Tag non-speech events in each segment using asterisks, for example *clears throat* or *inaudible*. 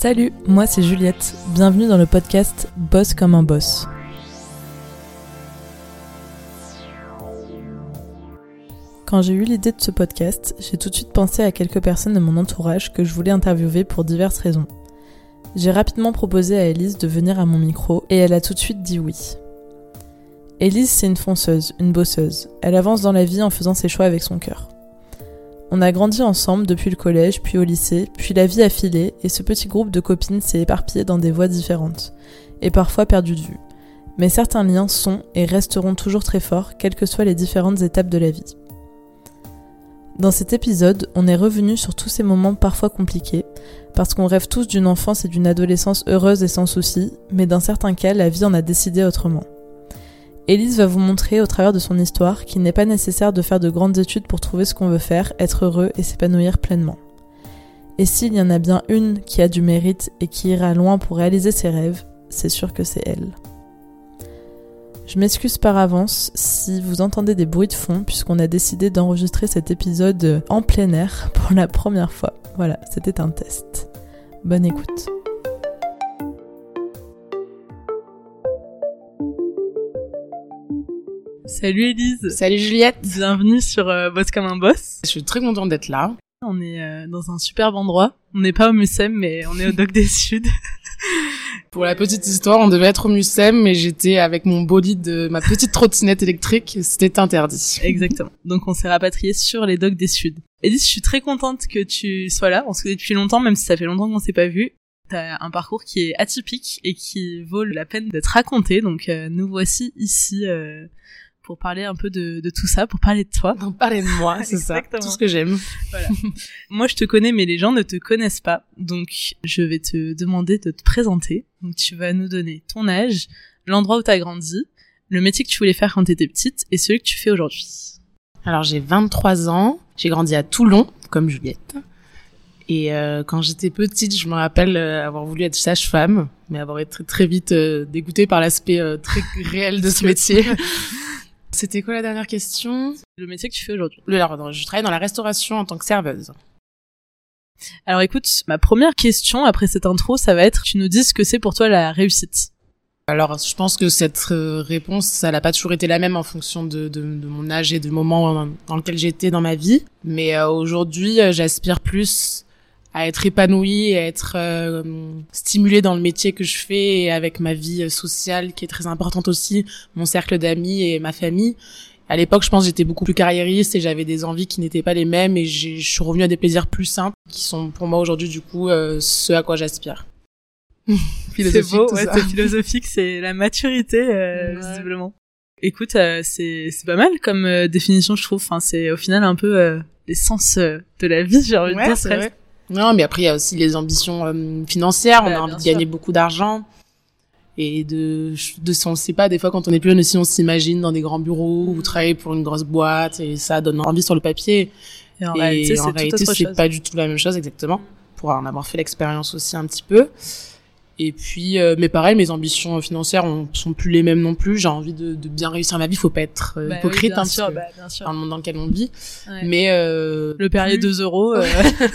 Salut, moi c'est Juliette. Bienvenue dans le podcast Boss comme un boss. Quand j'ai eu l'idée de ce podcast, j'ai tout de suite pensé à quelques personnes de mon entourage que je voulais interviewer pour diverses raisons. J'ai rapidement proposé à Elise de venir à mon micro et elle a tout de suite dit oui. Elise, c'est une fonceuse, une bosseuse. Elle avance dans la vie en faisant ses choix avec son cœur. On a grandi ensemble depuis le collège, puis au lycée, puis la vie a filé, et ce petit groupe de copines s'est éparpillé dans des voies différentes, et parfois perdu de vue. Mais certains liens sont et resteront toujours très forts, quelles que soient les différentes étapes de la vie. Dans cet épisode, on est revenu sur tous ces moments parfois compliqués, parce qu'on rêve tous d'une enfance et d'une adolescence heureuse et sans soucis, mais dans certains cas, la vie en a décidé autrement. Élise va vous montrer au travers de son histoire qu'il n'est pas nécessaire de faire de grandes études pour trouver ce qu'on veut faire, être heureux et s'épanouir pleinement. Et s'il y en a bien une qui a du mérite et qui ira loin pour réaliser ses rêves, c'est sûr que c'est elle. Je m'excuse par avance si vous entendez des bruits de fond puisqu'on a décidé d'enregistrer cet épisode en plein air pour la première fois. Voilà, c'était un test. Bonne écoute. Salut Elise. Salut Juliette. Bienvenue sur euh, Boss comme un boss. Je suis très contente d'être là. On est euh, dans un superbe endroit. On n'est pas au Mucem, mais on est au Doc des *laughs* Suds. Pour la petite histoire, on devait être au Mucem, mais j'étais avec mon bolide de ma petite trottinette électrique. C'était interdit. Exactement. Donc on s'est rapatrié sur les Docks des Suds. Elise, je suis très contente que tu sois là. On se connaît depuis longtemps, même si ça fait longtemps qu'on s'est pas vu. T'as un parcours qui est atypique et qui vaut la peine d'être raconté. Donc euh, nous voici ici euh, pour parler un peu de, de, tout ça, pour parler de toi. Non, parler de moi, c'est ça. Tout ce que j'aime. Voilà. *laughs* moi, je te connais, mais les gens ne te connaissent pas. Donc, je vais te demander de te présenter. Donc, tu vas nous donner ton âge, l'endroit où tu as grandi, le métier que tu voulais faire quand tu étais petite et celui que tu fais aujourd'hui. Alors, j'ai 23 ans. J'ai grandi à Toulon, comme Juliette. Et euh, quand j'étais petite, je me rappelle euh, avoir voulu être sage-femme, mais avoir été très, très vite euh, dégoûtée par l'aspect très *laughs* réel de ce métier. *laughs* C'était quoi la dernière question? Le métier que tu fais aujourd'hui. Alors, je travaille dans la restauration en tant que serveuse. Alors écoute, ma première question après cette intro, ça va être, tu nous dis ce que c'est pour toi la réussite? Alors, je pense que cette réponse, ça n'a pas toujours été la même en fonction de, de, de, mon âge et du moment dans lequel j'étais dans ma vie. Mais euh, aujourd'hui, j'aspire plus à être épanouie, à être euh, stimulée dans le métier que je fais et avec ma vie sociale qui est très importante aussi, mon cercle d'amis et ma famille. À l'époque, je pense j'étais beaucoup plus carriériste et j'avais des envies qui n'étaient pas les mêmes et je suis revenue à des plaisirs plus simples qui sont pour moi aujourd'hui du coup euh, ce à quoi j'aspire. *laughs* c'est beau, ouais, c'est philosophique, c'est la maturité euh, ouais. visiblement. Écoute, euh, c'est c'est pas mal comme euh, définition je trouve. Enfin, c'est au final un peu euh, l'essence de la vie, j'ai envie ouais, de dire. Non, mais après il y a aussi les ambitions euh, financières. On a envie de gagner beaucoup d'argent et de de on sait pas des fois quand on est plus jeune aussi on s'imagine dans des grands bureaux ou travailler pour une grosse boîte et ça donne envie sur le papier. Et en et réalité, c'est pas du tout la même chose exactement. Pour en avoir fait l'expérience aussi un petit peu. Et puis, euh, mais pareil, mes ambitions financières on, sont plus les mêmes non plus. J'ai envie de, de, bien réussir ma vie. Faut pas être euh, bah hypocrite oui, sûr, que bah, bien sûr. dans le monde dans lequel on vit. Ouais. Mais euh, le Perrier plus... 2 euros.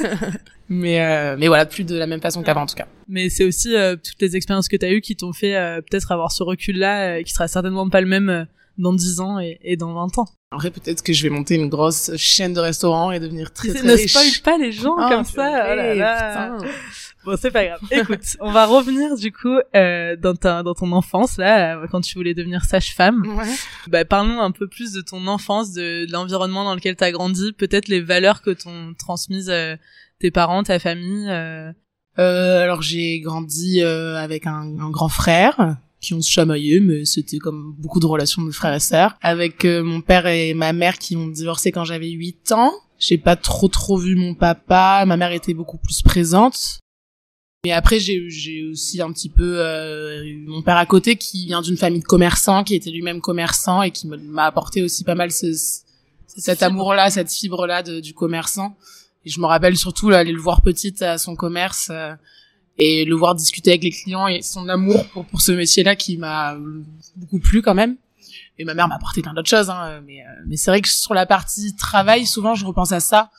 *laughs* Mais euh, mais voilà, plus de la même façon qu'avant en tout cas. Mais c'est aussi euh, toutes les expériences que tu as eues qui t'ont fait euh, peut-être avoir ce recul-là, qui sera certainement pas le même dans 10 ans et, et dans 20 ans. En vrai, peut-être que je vais monter une grosse chaîne de restaurants et devenir très très ne riche. Ne spoil pas les gens oh, comme ça. Oh là là. Putain. Bon, c'est pas grave. Écoute, on va revenir du coup euh, dans ta dans ton enfance là, quand tu voulais devenir sage-femme. Ouais. Bah, parlons un peu plus de ton enfance, de, de l'environnement dans lequel tu as grandi, peut-être les valeurs que t'ont transmises euh, tes parents, ta famille. Euh, alors j'ai grandi euh, avec un, un, grand frère qui ont se chamaillé, mais c'était comme beaucoup de relations de frères et sœurs. Avec euh, mon père et ma mère qui ont divorcé quand j'avais 8 ans. J'ai pas trop trop vu mon papa. Ma mère était beaucoup plus présente. Mais après, j'ai, j'ai aussi un petit peu euh, mon père à côté qui vient d'une famille de commerçants, qui était lui-même commerçant et qui m'a apporté aussi pas mal ce, ce, cet amour-là, cette fibre-là du commerçant. Je me rappelle surtout là, aller le voir petite à son commerce euh, et le voir discuter avec les clients et son amour pour, pour ce métier-là qui m'a beaucoup plu quand même. Et ma mère m'a apporté plein d'autres choses, hein, mais, euh, mais c'est vrai que sur la partie travail, souvent je repense à ça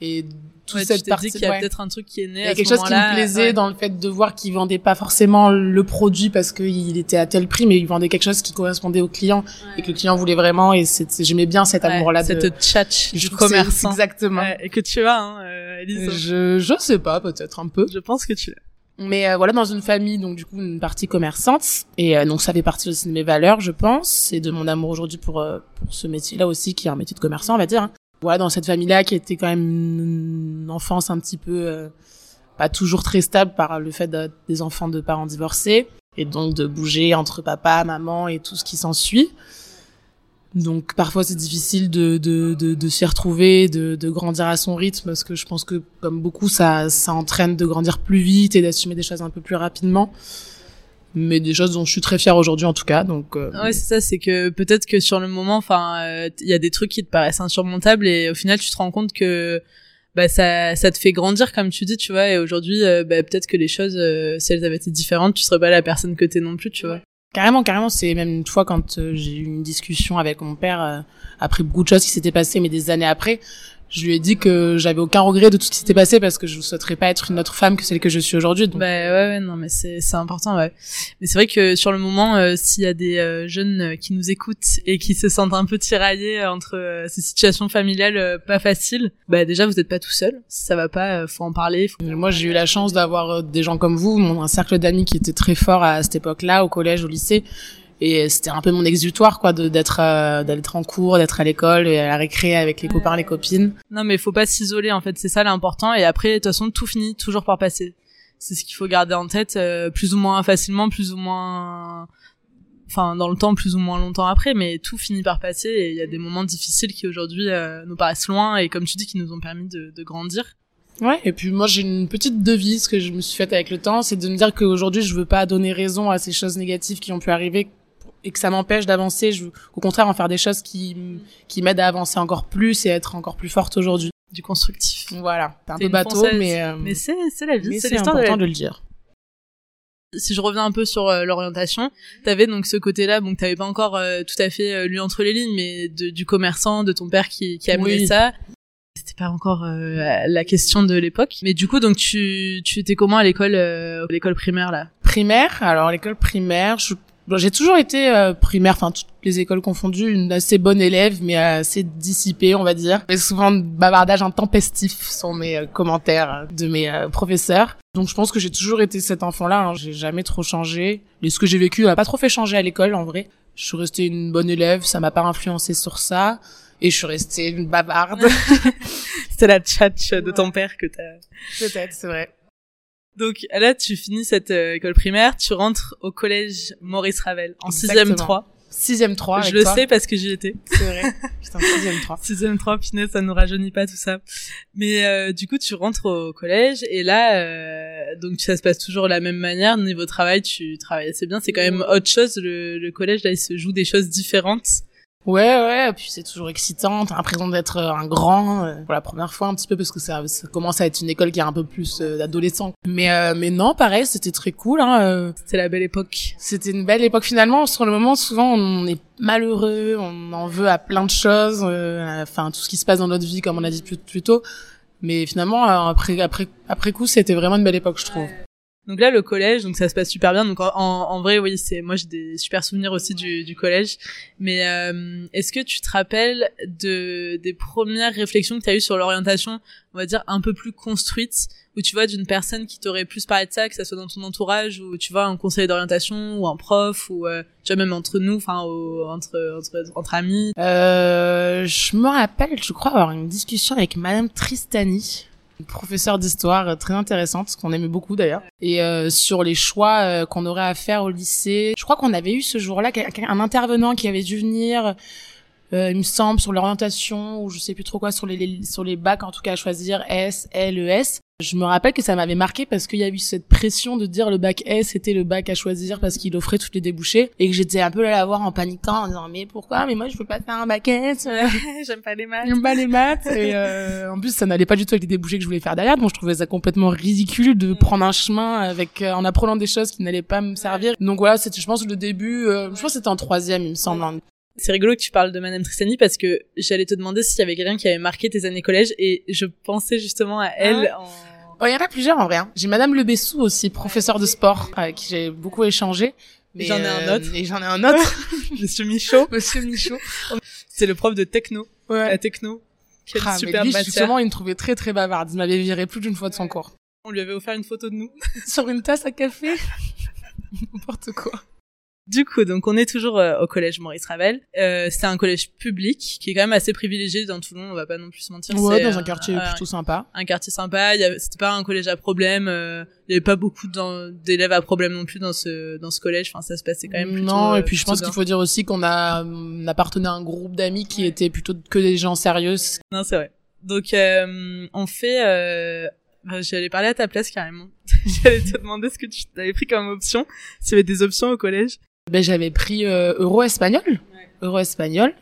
Et toute Ouais, cette partie, qu'il y a ouais. peut-être un truc qui est né Il y a quelque chose qui me plaisait Ouais. dans le fait de voir qu'il vendait pas forcément le produit parce qu'il était à tel prix, mais il vendait quelque chose qui correspondait au client et que le client voulait vraiment. Et j'aimais bien cet amour-là de cette tchatch du commerçant. Exactement. Et que tu as, hein, euh, Elise. Je, je sais pas, peut-être un peu. Je pense que tu l'as. Mais euh, voilà, dans une famille, donc du coup, une partie commerçante. Et euh, donc ça fait partie aussi de mes valeurs, je pense, et de mon amour aujourd'hui pour, euh, pour ce métier-là aussi, qui est un métier de commerçant, on va dire. Dans cette famille-là, qui était quand même une enfance un petit peu euh, pas toujours très stable par le fait d'être des enfants de parents divorcés, et donc de bouger entre papa, maman et tout ce qui s'ensuit. Donc parfois c'est difficile de, de, s'y retrouver, de, de grandir à son rythme, parce que je pense que comme beaucoup, ça, ça entraîne de grandir plus vite et d'assumer des choses un peu plus rapidement. Mais des choses dont je suis très fière aujourd'hui en tout cas. Donc euh, Ouais, c'est ça, c'est que peut-être que sur le moment, enfin, euh, il y a des trucs qui te paraissent insurmontables et au final, tu te rends compte que bah ça, ça te fait grandir comme tu dis, tu vois. Et aujourd'hui, euh, bah, peut-être que les choses, euh, si elles avaient été différentes, tu serais pas la personne que t'es non plus, tu vois. Carrément, carrément, c'est même une fois quand euh, j'ai eu une discussion avec mon père euh, après beaucoup de choses qui s'étaient passées, mais des années après, je lui ai dit que j'avais aucun regret de tout ce qui s'était passé parce que je ne souhaiterais pas être une autre femme que celle que je suis aujourd'hui. Donc, Bah ouais, ouais, non, mais c'est c'est important, ouais. Mais c'est vrai que sur le moment, euh, s'il y a des euh, jeunes euh, qui nous écoutent et qui se sentent un peu tiraillés entre euh, ces situations familiales pas faciles, bah déjà vous êtes pas tout seul. Si ça va pas, faut en parler. Faut... Moi, j'ai eu la chance d'avoir des gens comme vous, mon- un cercle d'amis qui était très fort à cette époque-là, au collège, au lycée. Et c'était un peu mon exutoire, quoi, d'être euh, d'être en cours, d'être à l'école, et à la récré avec les copains, les copines. Non, mais faut pas s'isoler en fait, c'est ça l'important. Et après, de toute façon, tout finit toujours par passer. C'est ce qu'il faut garder en tête, euh, plus ou moins facilement, plus ou moins, enfin dans le temps, plus ou moins longtemps après, mais tout finit par passer. Et il y a des moments difficiles qui aujourd'hui euh, nous paraissent loin et comme tu dis, qui nous ont permis de, de grandir. Ouais, et puis moi j'ai une petite devise que je me suis faite avec le temps, c'est de me dire qu'aujourd'hui je veux pas donner raison à ces choses négatives qui ont pu arriver et que ça m'empêche d'avancer. Je veux au contraire en faire des choses qui, qui m'aident à avancer encore plus et à être encore plus forte aujourd'hui. Du constructif. Voilà, c'est un peu bateau, Française. mais, euh, Mais c'est c'est la vie, c'est c'est l'histoire de la important vie. de le dire. si je reviens un peu sur euh, l'orientation, t'avais donc ce côté-là, donc t'avais pas encore euh, tout à fait euh, lu entre les lignes, mais de, du commerçant, de ton père qui, qui amenait Oui. ça. C'était pas encore euh, la question de l'époque. Mais du coup, donc tu, tu étais comment à l'école, euh, à l'école primaire là? Primaire, alors l'école primaire, je- bon, j'ai toujours été euh, primaire, enfin toutes les écoles confondues, une assez bonne élève, mais assez dissipée, on va dire. Mais souvent de bavardage intempestif sont mes euh, commentaires de mes euh, professeurs. Donc je pense que j'ai toujours été cet enfant-là, hein, j'ai jamais trop changé. Et ce que j'ai vécu m'a pas trop fait changer à l'école, en vrai. Je suis restée une bonne élève, ça m'a pas influencé sur ça. Et je suis restée une bavarde. *laughs* *laughs* C'était la tchatch de ton père que t'as. Peut-être, c'est vrai. Donc là, tu finis cette euh, école primaire, tu rentres au collège Maurice Ravel en Exactement. sixième 3. Sixième 3 Je le sais parce que j'y étais. C'est vrai. *laughs* Putain, sixième 3. Sixième 3, punaise, ça nous rajeunit pas tout ça. Mais euh, du coup, tu rentres au collège et là, euh, donc ça se passe toujours de la même manière. Niveau travail, tu travailles assez bien. C'est quand même autre chose. Le, le collège, là, il se joue des choses différentes. Ouais, ouais, et puis c'est toujours excitant, t'as l'impression d'être euh, un grand, euh, pour la première fois un petit peu, parce que ça, ça commence à être une école qui est un peu plus euh, d'adolescents. Mais, euh, mais non, pareil, c'était très cool, hein, euh, C'était la belle époque. c'était une belle époque finalement, sur le moment, souvent on est malheureux, on en veut à plein de choses, euh, enfin tout ce qui se passe dans notre vie, comme on a dit plus, plus tôt. Mais finalement, après, après, après coup, c'était vraiment une belle époque, je trouve. Donc là, le collège, donc ça se passe super bien. Donc en, en, vrai, oui, c'est moi j'ai des super souvenirs aussi du, du collège. Mais euh, est-ce que tu te rappelles de des premières réflexions que tu as eues sur l'orientation, on va dire un peu plus construites, où tu vois d'une personne qui t'aurait plus parlé de ça, que ça soit dans ton entourage, ou tu vois un conseiller d'orientation, ou un prof, ou euh, tu vois même entre nous, enfin entre, entre entre amis? Euh, je me rappelle, je crois, avoir une discussion avec Madame Tristani, professeure d'histoire euh, très intéressante, qu'on aimait beaucoup d'ailleurs, et euh, sur les choix euh, qu'on aurait à faire au lycée. Je crois qu'on avait eu ce jour-là un intervenant qui avait dû venir, euh, il me semble, sur l'orientation, ou je sais plus trop quoi, sur les- sur les bacs, en tout cas, à choisir S, L, E, S. Je me rappelle que ça m'avait marqué parce qu'il y a eu cette pression de dire le bac S était le bac à choisir parce qu'il offrait toutes les débouchés et que j'étais un peu là à la voir en paniquant en disant mais pourquoi? Mais moi je veux pas faire un bac S. *laughs* J'aime pas les maths. j'aime pas les maths et euh, en plus ça n'allait pas du tout avec les débouchés que je voulais faire derrière. Donc je trouvais ça complètement ridicule de prendre un chemin avec euh, en apprenant des choses qui n'allaient pas me servir. Donc voilà c'était je pense le début euh, je pense que c'était en troisième il me semble. C'est rigolo que tu parles de Madame Tristani parce que j'allais te demander s'il y avait quelqu'un qui avait marqué tes années collège et je pensais justement à elle Ah. en... Oh, il y en a plusieurs en vrai. hein. J'ai Madame Le Bessou aussi, professeur de sport, avec qui j'ai beaucoup échangé. Mais, J'en ai un euh, autre. Et j'en ai un autre. *laughs* Monsieur Michaud. *laughs* Monsieur Michaud. C'est le prof de techno. Ouais. La techno. Quelle Ah, mais superbe lui, matière. justement, il me trouvait très très bavarde. Il m'avait viré plus d'une fois de son cours. On lui avait offert une photo de nous. *laughs* Sur une tasse à café. N'importe quoi. Du coup, donc on est toujours euh, au collège Maurice Ravel. Euh, c'est un collège public qui est quand même assez privilégié dans Toulon, on va pas non plus se mentir. Ouais, dans euh, un quartier euh, plutôt sympa. un quartier sympa. C'était pas un collège à problème. euh, il y avait pas beaucoup d'élèves à problème non plus dans ce dans ce collège. Enfin, ça se passait quand même plutôt. non, euh, et puis je plutôt pense qu'il faut dire aussi qu'on a, on appartenait à un groupe d'amis qui étaient plutôt que des gens sérieux. Non, c'est vrai. Donc euh, on fait. Euh... bah, J'allais parler à ta place carrément. *laughs* J'allais te demander ce que tu avais pris comme option. S'il y avait des options au collège. Ben, j'avais pris euh, euro espagnol. Euro espagnol.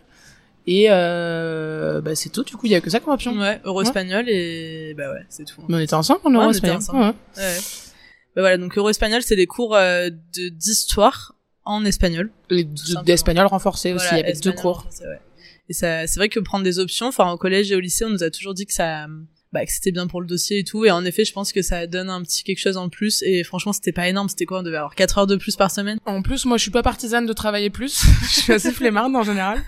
Et euh, bah, c'est tout, du coup, il y a que ça comme option. Ouais, euro espagnol et bah ouais, c'est tout. Mais on était ensemble en Ouais, euro espagnol. ensemble. Ouais. Ouais. Bah voilà, donc euro espagnol, c'est des cours euh, de d'histoire en espagnol. Deux- d'espagnol renforcé aussi, il y avait deux cours. ouais. Et ça, c'est vrai que prendre des options, enfin au collège et au lycée, on nous a toujours dit que ça, bah, que c'était bien pour le dossier et tout. Et en effet, je pense que ça donne un petit quelque chose en plus. Et franchement, c'était pas énorme. C'était quoi? On devait avoir 4 heures de plus par semaine. En plus, moi, je suis pas partisane de travailler plus. *laughs* je suis assez flemmarde en général.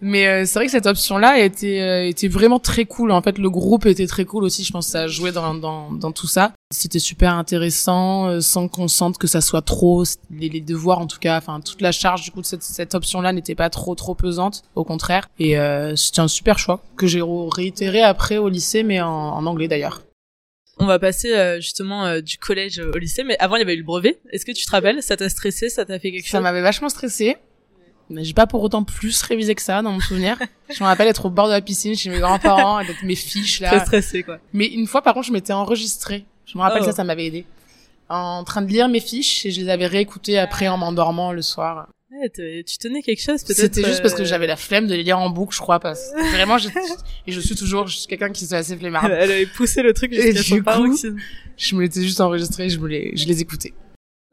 Mais euh, c'est vrai que cette option-là était euh, était vraiment très cool. En fait, le groupe était très cool aussi. Je pense que ça joué dans dans dans tout ça. C'était super intéressant, euh, sans qu'on sente que ça soit trop les, les devoirs en tout cas. Enfin, toute la charge du coup de cette cette option-là n'était pas trop trop pesante. Au contraire. Et euh, c'était un super choix que j'ai réitéré après au lycée, mais en, en anglais d'ailleurs. On va passer euh, justement euh, du collège au lycée. Mais avant, il y avait eu le brevet. Est-ce que tu te rappelles? Ça t'a stressé? Ça t'a fait quelque Ça chose? m'avait vachement stressé. Mais j'ai pas pour autant plus révisé que ça dans mon souvenir. je me rappelle être au bord de la piscine chez mes grands-parents avec mes fiches Très là. stressé, quoi. Mais une fois par contre, je m'étais enregistrée. Je me rappelle Oh. ça, ça m'avait aidé. En train de lire mes fiches et je les avais réécoutées après en m'endormant le soir. Ouais, tu tenais quelque chose, peut-être. C'était juste parce que euh, j'avais la flemme de les lire en boucle, je crois. Parce que *laughs* vraiment, je, et je suis toujours je suis quelqu'un qui est assez flemmard. elle avait poussé le truc jusqu'à son paroxysme. Je me l'étais juste enregistré, je me les, je les écoutais.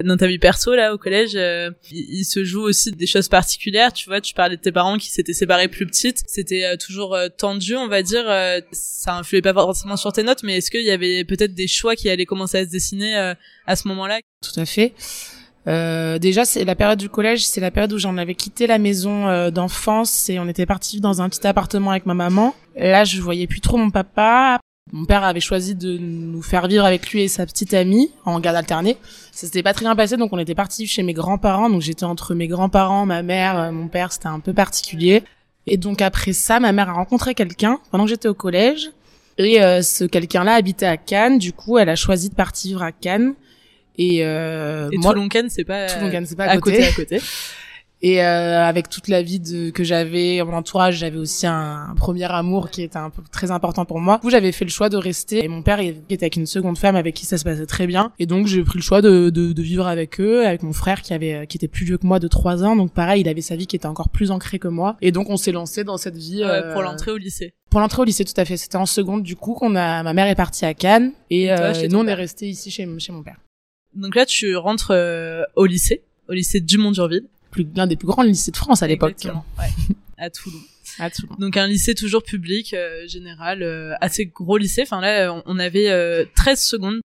Dans ta vie perso, là, au collège, euh, il, il se joue aussi des choses particulières. Tu vois, tu parlais de tes parents qui s'étaient séparés plus petites. C'était euh, toujours tendu, on va dire. ça influait pas forcément sur tes notes, mais est-ce qu'il y avait peut-être des choix qui allaient commencer à se dessiner à ce moment-là? Tout à fait. Euh, déjà, c'est la période du collège, c'est la période où j'en avais quitté la maison euh, d'enfance et on était parti dans un petit appartement avec ma maman. Là, je voyais plus trop mon papa. Mon père avait choisi de nous faire vivre avec lui et sa petite amie en garde alternée. Ça s'était pas très bien passé, donc on était parti chez mes grands-parents. Donc j'étais entre mes grands-parents, ma mère, euh, mon père. C'était un peu particulier. Et donc après ça, ma mère a rencontré quelqu'un pendant que j'étais au collège. Et euh, ce quelqu'un-là habitait à Cannes. Du coup, elle a choisi de partir vivre à Cannes. Et, euh, Et moi, c'est pas, pas à côté. à côté. *laughs* et euh, avec toute la vie de, que j'avais, mon entourage, j'avais aussi un, un premier amour qui était un peu très important pour moi. Du coup, j'avais fait le choix de rester. Et mon père il était avec une seconde femme avec qui ça se passait très bien. Et donc, j'ai pris le choix de, de, de vivre avec eux, avec mon frère qui avait, qui était plus vieux que moi de trois ans. Donc, pareil, il avait sa vie qui était encore plus ancrée que moi. Et donc, on s'est lancé dans cette vie. Ouais, euh, pour l'entrée au lycée. Pour l'entrée au lycée, tout à fait. C'était en seconde, du coup, qu'on a, ma mère est partie à Cannes. Et, Et toi, euh, nous, on est resté ici chez, chez mon père. Donc là, tu rentres euh, au lycée, au lycée Dumont-Durville. L'un des plus grands lycées de France à l'époque. Exactement, Ouais, *laughs* à Toulon. À Toulon. Donc un lycée toujours public, euh, général, euh, assez gros lycée. Enfin là, on- avait euh, 13 secondes.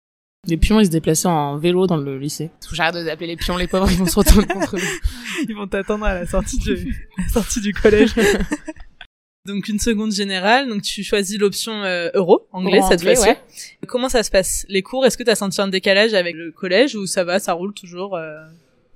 Les pions, ils se déplaçaient en vélo dans le lycée. J'arrête de les appeler les pions, les pauvres, ils vont se retourner contre *laughs* nous. Ils vont t'attendre à la sortie du, la sortie du collège. *laughs* donc une seconde générale, donc tu choisis l'option euh, euro, anglais cette fois-ci. ouais. Comment ça se passe? Les cours, est-ce que t'as senti un décalage avec le collège ou ça va, ça roule toujours euh?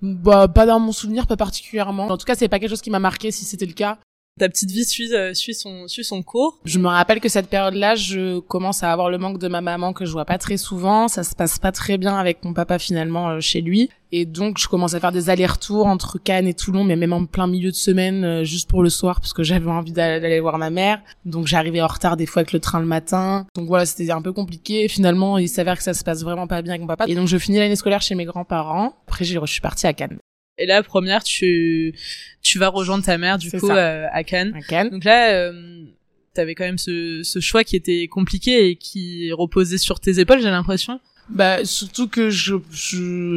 Bah, pas dans mon souvenir, pas particulièrement. En tout cas, c'est pas quelque chose qui m'a marqué si c'était le cas. Ta petite vie suit, euh, suit son suit son cours. Je me rappelle que cette période-là, je commence à avoir le manque de ma maman que je vois pas très souvent. Ça se passe pas très bien avec mon papa finalement euh, chez lui. Et donc, je commence à faire des allers-retours entre Cannes et Toulon, mais même en plein milieu de semaine, euh, juste pour le soir, parce que j'avais envie d'aller voir ma mère. Donc, j'arrivais en retard des fois avec le train le matin. Donc voilà, c'était un peu compliqué. Finalement, il s'avère que ça se passe vraiment pas bien avec mon papa. Et donc, je finis l'année scolaire chez mes grands-parents. Après, je suis partie à Cannes. Et là, première, tu tu vas rejoindre ta mère du coup euh, à Cannes. À Cannes. Donc là, euh, t'avais quand même ce, ce choix qui était compliqué et qui reposait sur tes épaules, j'ai l'impression. Bah surtout que je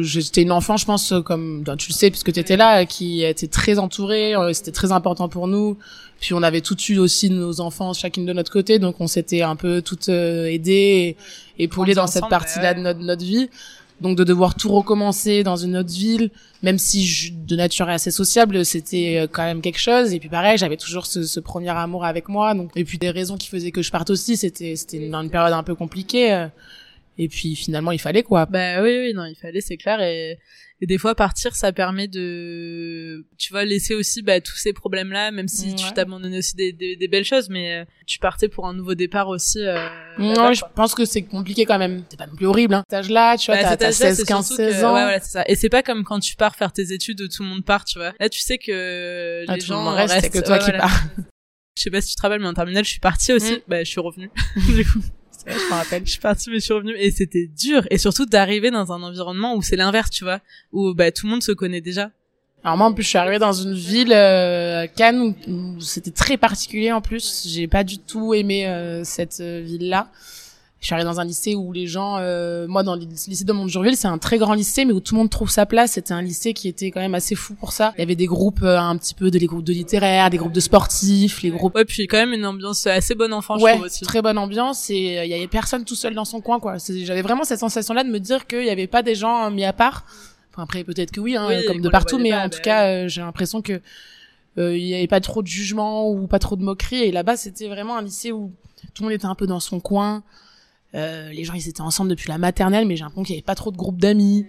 j'étais une enfant, je pense comme tu le sais puisque tu étais là, qui était très entourée, euh, c'était très important pour nous. Puis on avait tout de suite aussi nos enfants chacune de notre côté, donc on s'était un peu toutes euh, aidées et épaulées dans cette partie-là de notre, notre vie. Donc de devoir tout recommencer dans une autre ville, même si je, de nature assez sociable, c'était euh, quand même quelque chose. Et puis pareil, j'avais toujours ce, ce, premier amour avec moi. Donc et puis des raisons qui faisaient que je parte aussi, c'était c'était dans une période un peu compliquée. Et puis finalement, il fallait quoi. Bah oui, oui, non, il fallait, c'est clair. Et des fois, partir, ça permet de, tu vois, laisser aussi bah, tous ces problèmes-là, même si tu t'abandonnais aussi des, des, des, belles choses, mais euh, tu partais pour un nouveau départ aussi. Euh, non, je pense que c'est compliqué quand même. C'est pas non plus horrible, hein. Cet âge-là, tu vois, bah, t'as 16, 15, 16 ans. Ouais, voilà, c'est ça. Et c'est pas comme quand tu pars faire tes études, où tout le monde part, tu vois. Là, tu sais que ah, les gens restent, restent, que toi qui pars. *laughs* Je sais pas si tu te rappelles, mais en terminale, je suis partie aussi. Mm. Bah, je suis revenue. *laughs* du coup *laughs* je me rappelle. Je suis partie, mais je suis revenue. Et c'était dur. Et surtout d'arriver dans un environnement où c'est l'inverse, tu vois. Où, bah, tout le monde se connaît déjà. Alors moi, en plus, je suis arrivée dans une ville, euh, Cannes, où, c'était très particulier en plus. J'ai pas du tout aimé euh, cette euh, ville-là je suis arrivée dans un lycée où les gens, euh, moi dans le lycée de Montjurville, c'est un très grand lycée, mais où tout le monde trouve sa place. C'était un lycée qui était quand même assez fou pour ça. Il y avait des groupes euh, un petit peu de les groupes de littéraires, des groupes de sportifs, les groupes. Ouais, puis quand même une ambiance assez bonne enfant, ouais, je trouve aussi. très bonne ambiance et euh, il y avait personne tout seul dans son coin, quoi. J'avais vraiment cette sensation-là de me dire qu'il y avait pas des gens mis à part. Enfin après peut-être que oui, hein, comme de partout, mais en tout bah cas j'ai l'impression que il y avait pas trop de jugement ou pas trop de moquerie. Et là-bas c'était vraiment un lycée où tout le monde était un peu dans son coin. Euh, les gens ils étaient ensemble depuis la maternelle, mais j'ai l'impression qu'il y avait pas trop de groupes d'amis.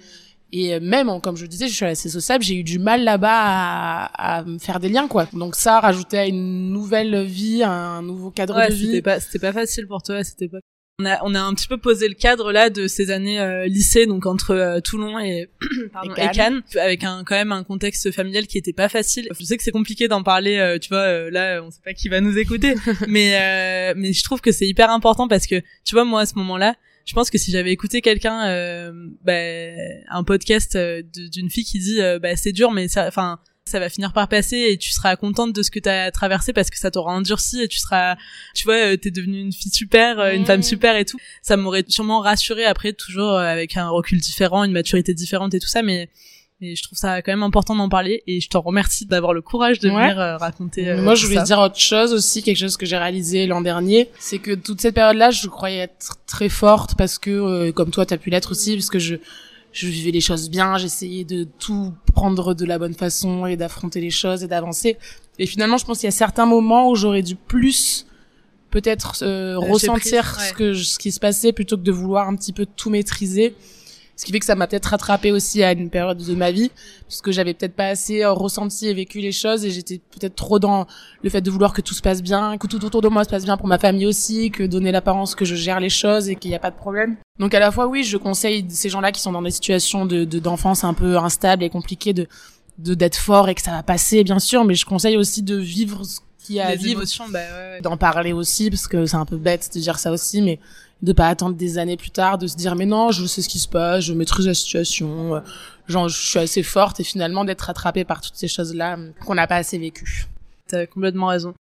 Et euh, même, comme je le disais, je suis assez sociable, j'ai eu du mal là-bas à, à me faire des liens, quoi. Donc ça, rajouté à une nouvelle vie, un nouveau cadre de vie. C'était pas, c'était pas facile pour toi à cette époque on a, on a un petit peu posé le cadre là de ces années euh, lycée, donc entre euh, Toulon et, *clears throat* pardon, et, Cannes. avec un quand même un contexte familial qui était pas facile. Je sais que c'est compliqué d'en parler, euh, tu vois, là on sait pas qui va nous écouter, *laughs* mais mais je trouve que c'est hyper important parce que tu vois moi à ce moment-là, je pense que si j'avais écouté quelqu'un, bah, un podcast d'une fille qui dit, bah c'est dur, mais ça, enfin ça va finir par passer et tu seras contente de ce que tu as traversé parce que ça t'aura endurci et tu seras tu vois euh, t'es devenue une fille super euh, une femme mmh. super et tout. Ça m'aurait sûrement rassuré après toujours euh, avec un recul différent une maturité différente et tout ça mais mais je trouve ça quand même important d'en parler et je t'en remercie d'avoir le courage de venir raconter moi je voulais dire autre chose aussi quelque chose que j'ai réalisé l'an dernier c'est que toute cette période là je croyais être très forte parce que comme toi t'as pu l'être aussi parce que je je vivais les choses bien, j'essayais de tout prendre de la bonne façon et d'affronter les choses et d'avancer. Et finalement, je pense qu'il y a certains moments où j'aurais dû plus peut-être euh, ressentir ce que ce qui se passait plutôt que de vouloir un petit peu tout maîtriser ce qui fait que ça m'a peut-être rattrapé aussi à une période de ma vie parce que j'avais peut-être pas assez euh, ressenti et vécu les choses et j'étais peut-être trop dans le fait de vouloir que tout se passe bien que tout autour de moi se passe bien pour ma famille aussi que donner l'apparence que je gère les choses et qu'il n'y a pas de problème donc à la fois oui je conseille ces gens-là qui sont dans des situations de d'enfance un peu instables et compliquées de de d'être fort et que ça va passer bien sûr mais je conseille aussi de vivre ce qu'il y a à vivre bah ouais. d'en parler aussi parce que c'est un peu bête de dire ça aussi mais de pas attendre des années plus tard, de se dire mais non, je sais ce qui se passe, je maîtrise la situation, euh, genre je suis assez forte et finalement d'être rattrapée par toutes ces choses-là euh, qu'on n'a pas assez vécues. T'as complètement raison.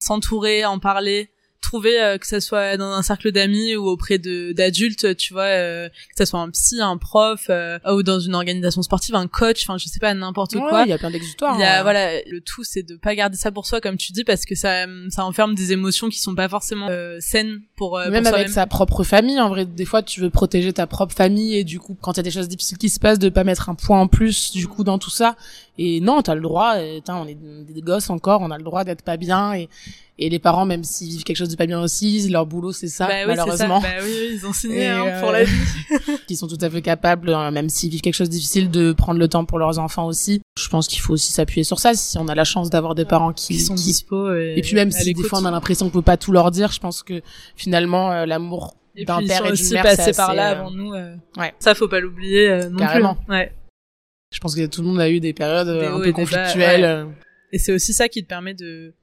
S'entourer, en parler, trouver euh, que ça soit dans un cercle d'amis ou auprès de d'adultes tu vois euh, que ça soit un psy un prof euh, ou dans une organisation sportive un coach enfin je sais pas n'importe quoi. il y a plein d'exutoires il y a hein. voilà le tout c'est de pas garder ça pour soi comme tu dis parce que ça ça enferme des émotions qui sont pas forcément saines pour même avec sa propre famille en vrai des fois tu veux protéger ta propre famille et du coup quand il y a des choses difficiles qui se passent de pas mettre un point en plus du coup dans tout ça. Et non t'as le droit on est des gosses encore on a le droit d'être pas bien et et les parents même s'ils vivent quelque chose de pas bien aussi leur boulot c'est ça bah malheureusement ça. Bah oui, ils ont signé hein, pour la euh, vie. *laughs* qui sont tout à fait capables hein, même s'ils vivent quelque chose de difficile de prendre le temps pour leurs enfants aussi. Je pense qu'il faut aussi s'appuyer sur ça. Si on a la chance d'avoir des parents qui, sont dispo et, et puis même si des fois on a l'impression qu'on peut pas tout leur dire je pense que finalement euh, l'amour d'un père et d'une mère passé par là avant nous ouais. Ça faut pas l'oublier non carrément. plus. ouais. Je pense que tout le monde a eu des périodes un peu conflictuelles et c'est aussi ça qui te permet de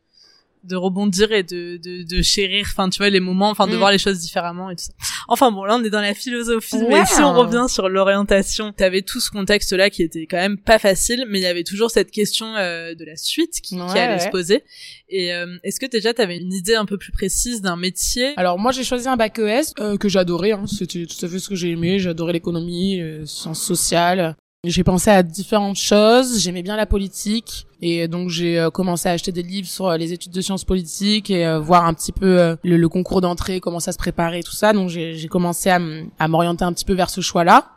de rebondir et de, de, de chérir, enfin tu vois les moments, enfin de Mm. voir les choses différemment et tout ça. Enfin bon, là on est dans la philosophie, mais si on revient sur l'orientation, t'avais tout ce contexte-là qui était quand même pas facile, mais il y avait toujours cette question euh, de la suite qui, qui allait ouais. se poser. Et euh, est-ce que déjà t'avais une idée un peu plus précise d'un métier? Alors moi j'ai choisi un bac ES euh, que j'adorais, hein. c'était tout à fait ce que j'ai aimé, j'adorais l'économie, euh, sciences sociales. J'ai pensé à différentes choses, j'aimais bien la politique et donc j'ai euh, commencé à acheter des livres sur euh, les études de sciences politiques et euh, voir un petit peu le, concours d'entrée, comment ça se préparait, tout ça. Donc j'ai commencé à, m'orienter un petit peu vers ce choix-là.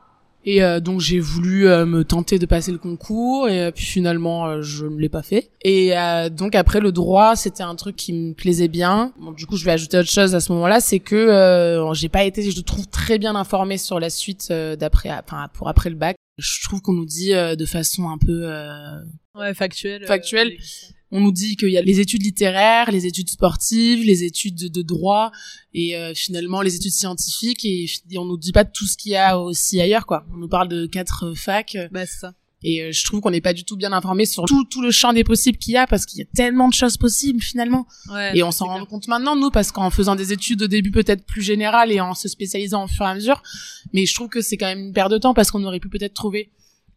Et donc j'ai voulu me tenter de passer le concours et puis finalement je ne l'ai pas fait. Et donc après le droit c'était un truc qui me plaisait bien. Du coup je vais ajouter autre chose à ce moment-là, c'est que j'ai pas été, je trouve très bien informée sur la suite d'après, enfin pour après le bac. Je trouve qu'on nous dit euh, de façon un peu euh, Ouais, factuel. euh, Factuel. on nous dit qu'il y a les études littéraires, les études sportives, les études de, droit et euh, finalement les études scientifiques et, et on nous dit pas tout ce qu'il y a aussi ailleurs quoi. On nous parle de quatre facs Bah c'est ça. Et euh, je trouve qu'on n'est pas du tout bien informé sur tout, tout le champ des possibles qu'il y a parce qu'il y a tellement de choses possibles finalement. Ouais, Et on s'en rend compte maintenant, nous, parce qu'en faisant des études au début peut-être plus générales et en se spécialisant au fur et à mesure, mais je trouve que c'est quand même une perte de temps parce qu'on aurait pu peut-être trouver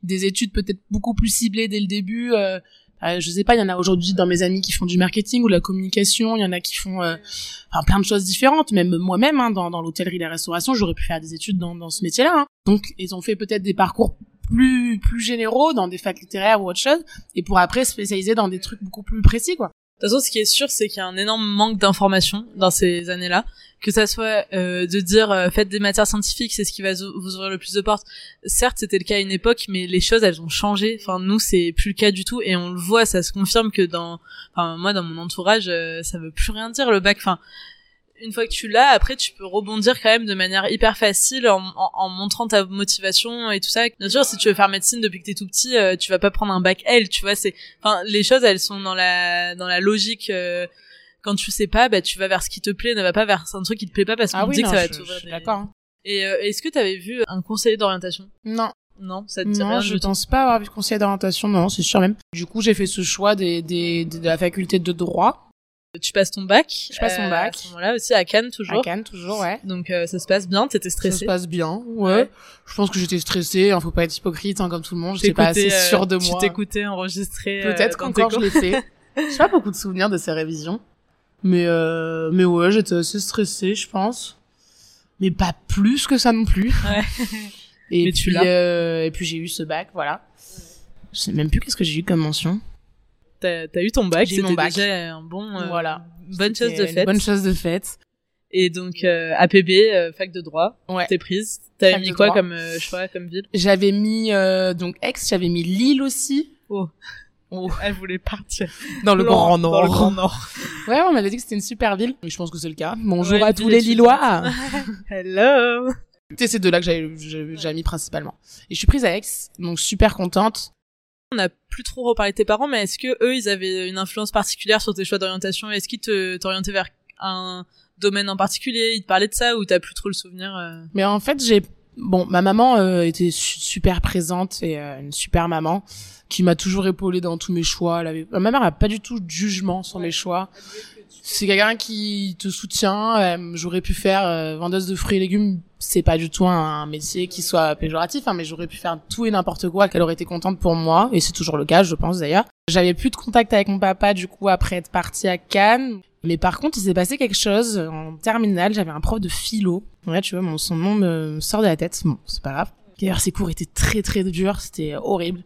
des études peut-être beaucoup plus ciblées dès le début. Euh, euh, je sais pas, il y en a aujourd'hui dans mes amis qui font du marketing ou de la communication, il y en a qui font euh, enfin, plein de choses différentes. Même moi-même, hein, dans, dans l'hôtellerie et la restauration, j'aurais pu faire des études dans, dans ce métier-là. hein. Donc, ils ont fait peut-être des parcours plus plus généraux dans des facs littéraires ou autre chose, et pour après se spécialiser dans des trucs beaucoup plus précis, quoi. De toute façon, ce qui est sûr, c'est qu'il y a un énorme manque d'informations dans ces années-là. Que ça soit euh, de dire euh, faites des matières scientifiques, c'est ce qui va vous vous ouvrir le plus de portes. Certes, c'était le cas à une époque, mais les choses, elles ont changé. Enfin, nous, c'est plus le cas du tout, et on le voit, ça se confirme que dans, enfin, moi, dans mon entourage, euh, ça veut plus rien dire le bac. Enfin, une fois que tu l'as, après, tu peux rebondir quand même de manière hyper facile en, en, en montrant ta motivation et tout ça. Bien sûr, si tu veux faire médecine depuis que t'es tout petit, euh, tu vas pas prendre un bac L, tu vois. C'est, enfin, les choses, elles sont dans la dans la logique. euh, quand tu sais pas, bah tu vas vers ce qui te plaît, ne va pas vers un truc qui te plaît pas parce qu'on Ah oui, dit non, que ça va t'ouvrir. des- d'accord. hein. Et euh, est-ce que t'avais vu un conseiller d'orientation? Non, Non, ça te dit non, rien je pense pas avoir vu conseil d'orientation, non, c'est sûr même. Du coup, j'ai fait ce choix des, des, de la faculté de droit Tu passes ton bac. Je passe mon euh, bac. À ce moment-là aussi à Cannes toujours. à Cannes, toujours, ouais. Donc euh, ça se passe bien. T'étais Ça se stressée. passe bien, ouais. Ouais. Je pense que j'étais stressée, hein, faut pas être hypocrite, hein, comme tout le monde, j'étais pas assez T'écoutais, euh, sûre de Tu moi. t'écoutais enregistrer. Peut-être qu'encore je l'ai fait. *laughs* J'ai pas beaucoup de souvenirs de ces révisions. Mais, euh, mais ouais, j'étais assez stressée, je pense. Mais pas plus que ça non plus. Ouais. Et Mais tu puis, euh, et puis j'ai eu ce bac, voilà. Je sais même plus qu'est-ce que j'ai eu comme mention. T'as t'as eu ton bac. C'était bac. déjà un bon. euh, Voilà. Bonne chose de une fait. Bonne chose de faite. Et donc euh, APB, euh, fac de droit. Ouais. T'es prise. T'avais mis quoi droit. comme euh, choix, comme ville? J'avais mis, euh, donc Aix, j'avais mis Lille aussi. Oh. Oh. *laughs* Elle voulait partir. Dans le Grand Nord. Dans le Grand Nord. Ouais, on m'avait dit que c'était une super ville. Et je pense que c'est le cas. Bonjour Ouais, à tous les Lillois. *laughs* Hello. C'est ces deux-là que j'avais mis principalement. Et je suis prise à Aix, donc super contente. On n'a plus trop reparlé de tes parents, mais est-ce que eux, ils avaient une influence particulière sur tes choix d'orientation? Est-ce qu'ils te t'orientaient vers un domaine en particulier? Ils te parlaient de ça ou t'as plus trop le souvenir euh? Mais en fait, j'ai bon, ma maman euh, était su- super présente et euh, une super maman qui m'a toujours épaulée dans tous mes choix. Elle avait... Ma mère a pas du tout de jugement sur mes choix. C'est quelqu'un qui te soutient. Euh, j'aurais pu faire euh, vendeuse de fruits et légumes. C'est pas du tout un, métier qui soit péjoratif, hein, mais j'aurais pu faire tout et n'importe quoi qu'elle aurait été contente pour moi. Et c'est toujours le cas, je pense d'ailleurs. J'avais plus de contact avec mon papa du coup après être partie à Cannes. Mais par contre, il s'est passé quelque chose en terminale. J'avais un prof de philo. Ouais, tu vois, mon, son nom me sort de la tête. Bon, c'est pas grave. D'ailleurs, ses cours étaient très très durs. C'était horrible.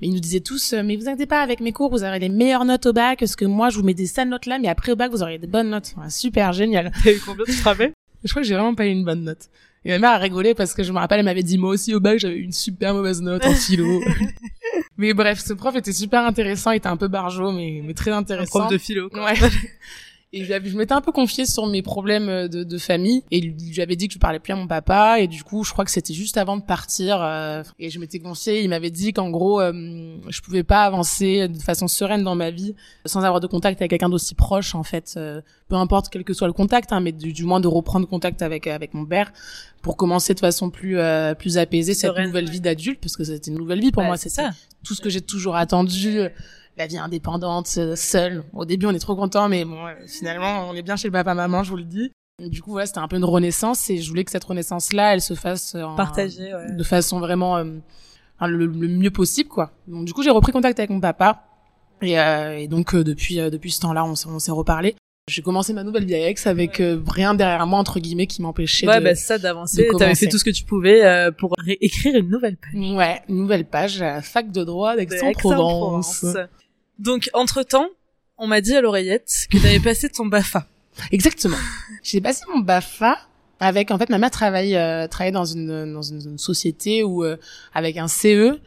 Mais ils nous disaient tous, euh, mais vous inquiétez pas, avec mes cours, vous aurez les meilleures notes au bac, parce que moi, je vous mets des sales notes là, mais après au bac, vous aurez des bonnes notes. Ouais, super, génial. *laughs* T'as eu combien, tu te rappelles? Je crois que j'ai vraiment pas eu une bonne note. Et ma mère a rigolé parce que je me rappelle, elle m'avait dit, moi aussi au bac, j'avais eu une super mauvaise note en philo. *laughs* mais bref, ce prof était super intéressant, il était un peu barjot, mais, mais très Un intéressant. prof de philo, quoi. Ouais. *laughs* Et je, m'étais un peu confiée sur mes problèmes euh, de, de famille et je lui avais dit que je parlais plus à mon papa et du coup je crois que c'était juste avant de partir euh, et je m'étais confiée. Il m'avait dit qu'en gros euh, je pouvais pas avancer de façon sereine dans ma vie sans avoir de contact avec quelqu'un d'aussi proche en fait. Euh, peu importe quel que soit le contact, hein, mais du, du moins de reprendre contact avec avec mon père pour commencer de façon plus euh, plus apaisée cette nouvelle ouais. vie d'adulte parce que c'était une nouvelle vie pour Bah, moi. c'est ça. tout ce que j'ai toujours attendu la vie indépendante, euh, seule. Au début, on est trop content, mais bon, euh, finalement, on est bien chez le papa maman, je vous le dis. Du coup, voilà, c'était un peu une renaissance et je voulais que cette renaissance-là, elle se fasse en- Partagé, ouais. de façon vraiment euh, le, le mieux possible, quoi. Donc du coup, j'ai repris contact avec mon papa et, euh, et donc euh, depuis euh, depuis ce temps-là, on s'est on s'est reparlé. J'ai commencé ma nouvelle vie ex avec euh, rien derrière moi entre guillemets qui m'empêchait Ouais, de bah, ça, d'avancer. T'avais fait tout ce que tu pouvais euh, pour écrire une nouvelle page. ouais une nouvelle page à la fac de droit d'Aix-en-Provence. Donc, entre-temps, on m'a dit à l'oreillette que t'avais passé ton BAFA. Exactement. J'ai passé mon Bafa avec en fait ma mère travaille euh, travaille dans une dans une, une société où euh, avec un CE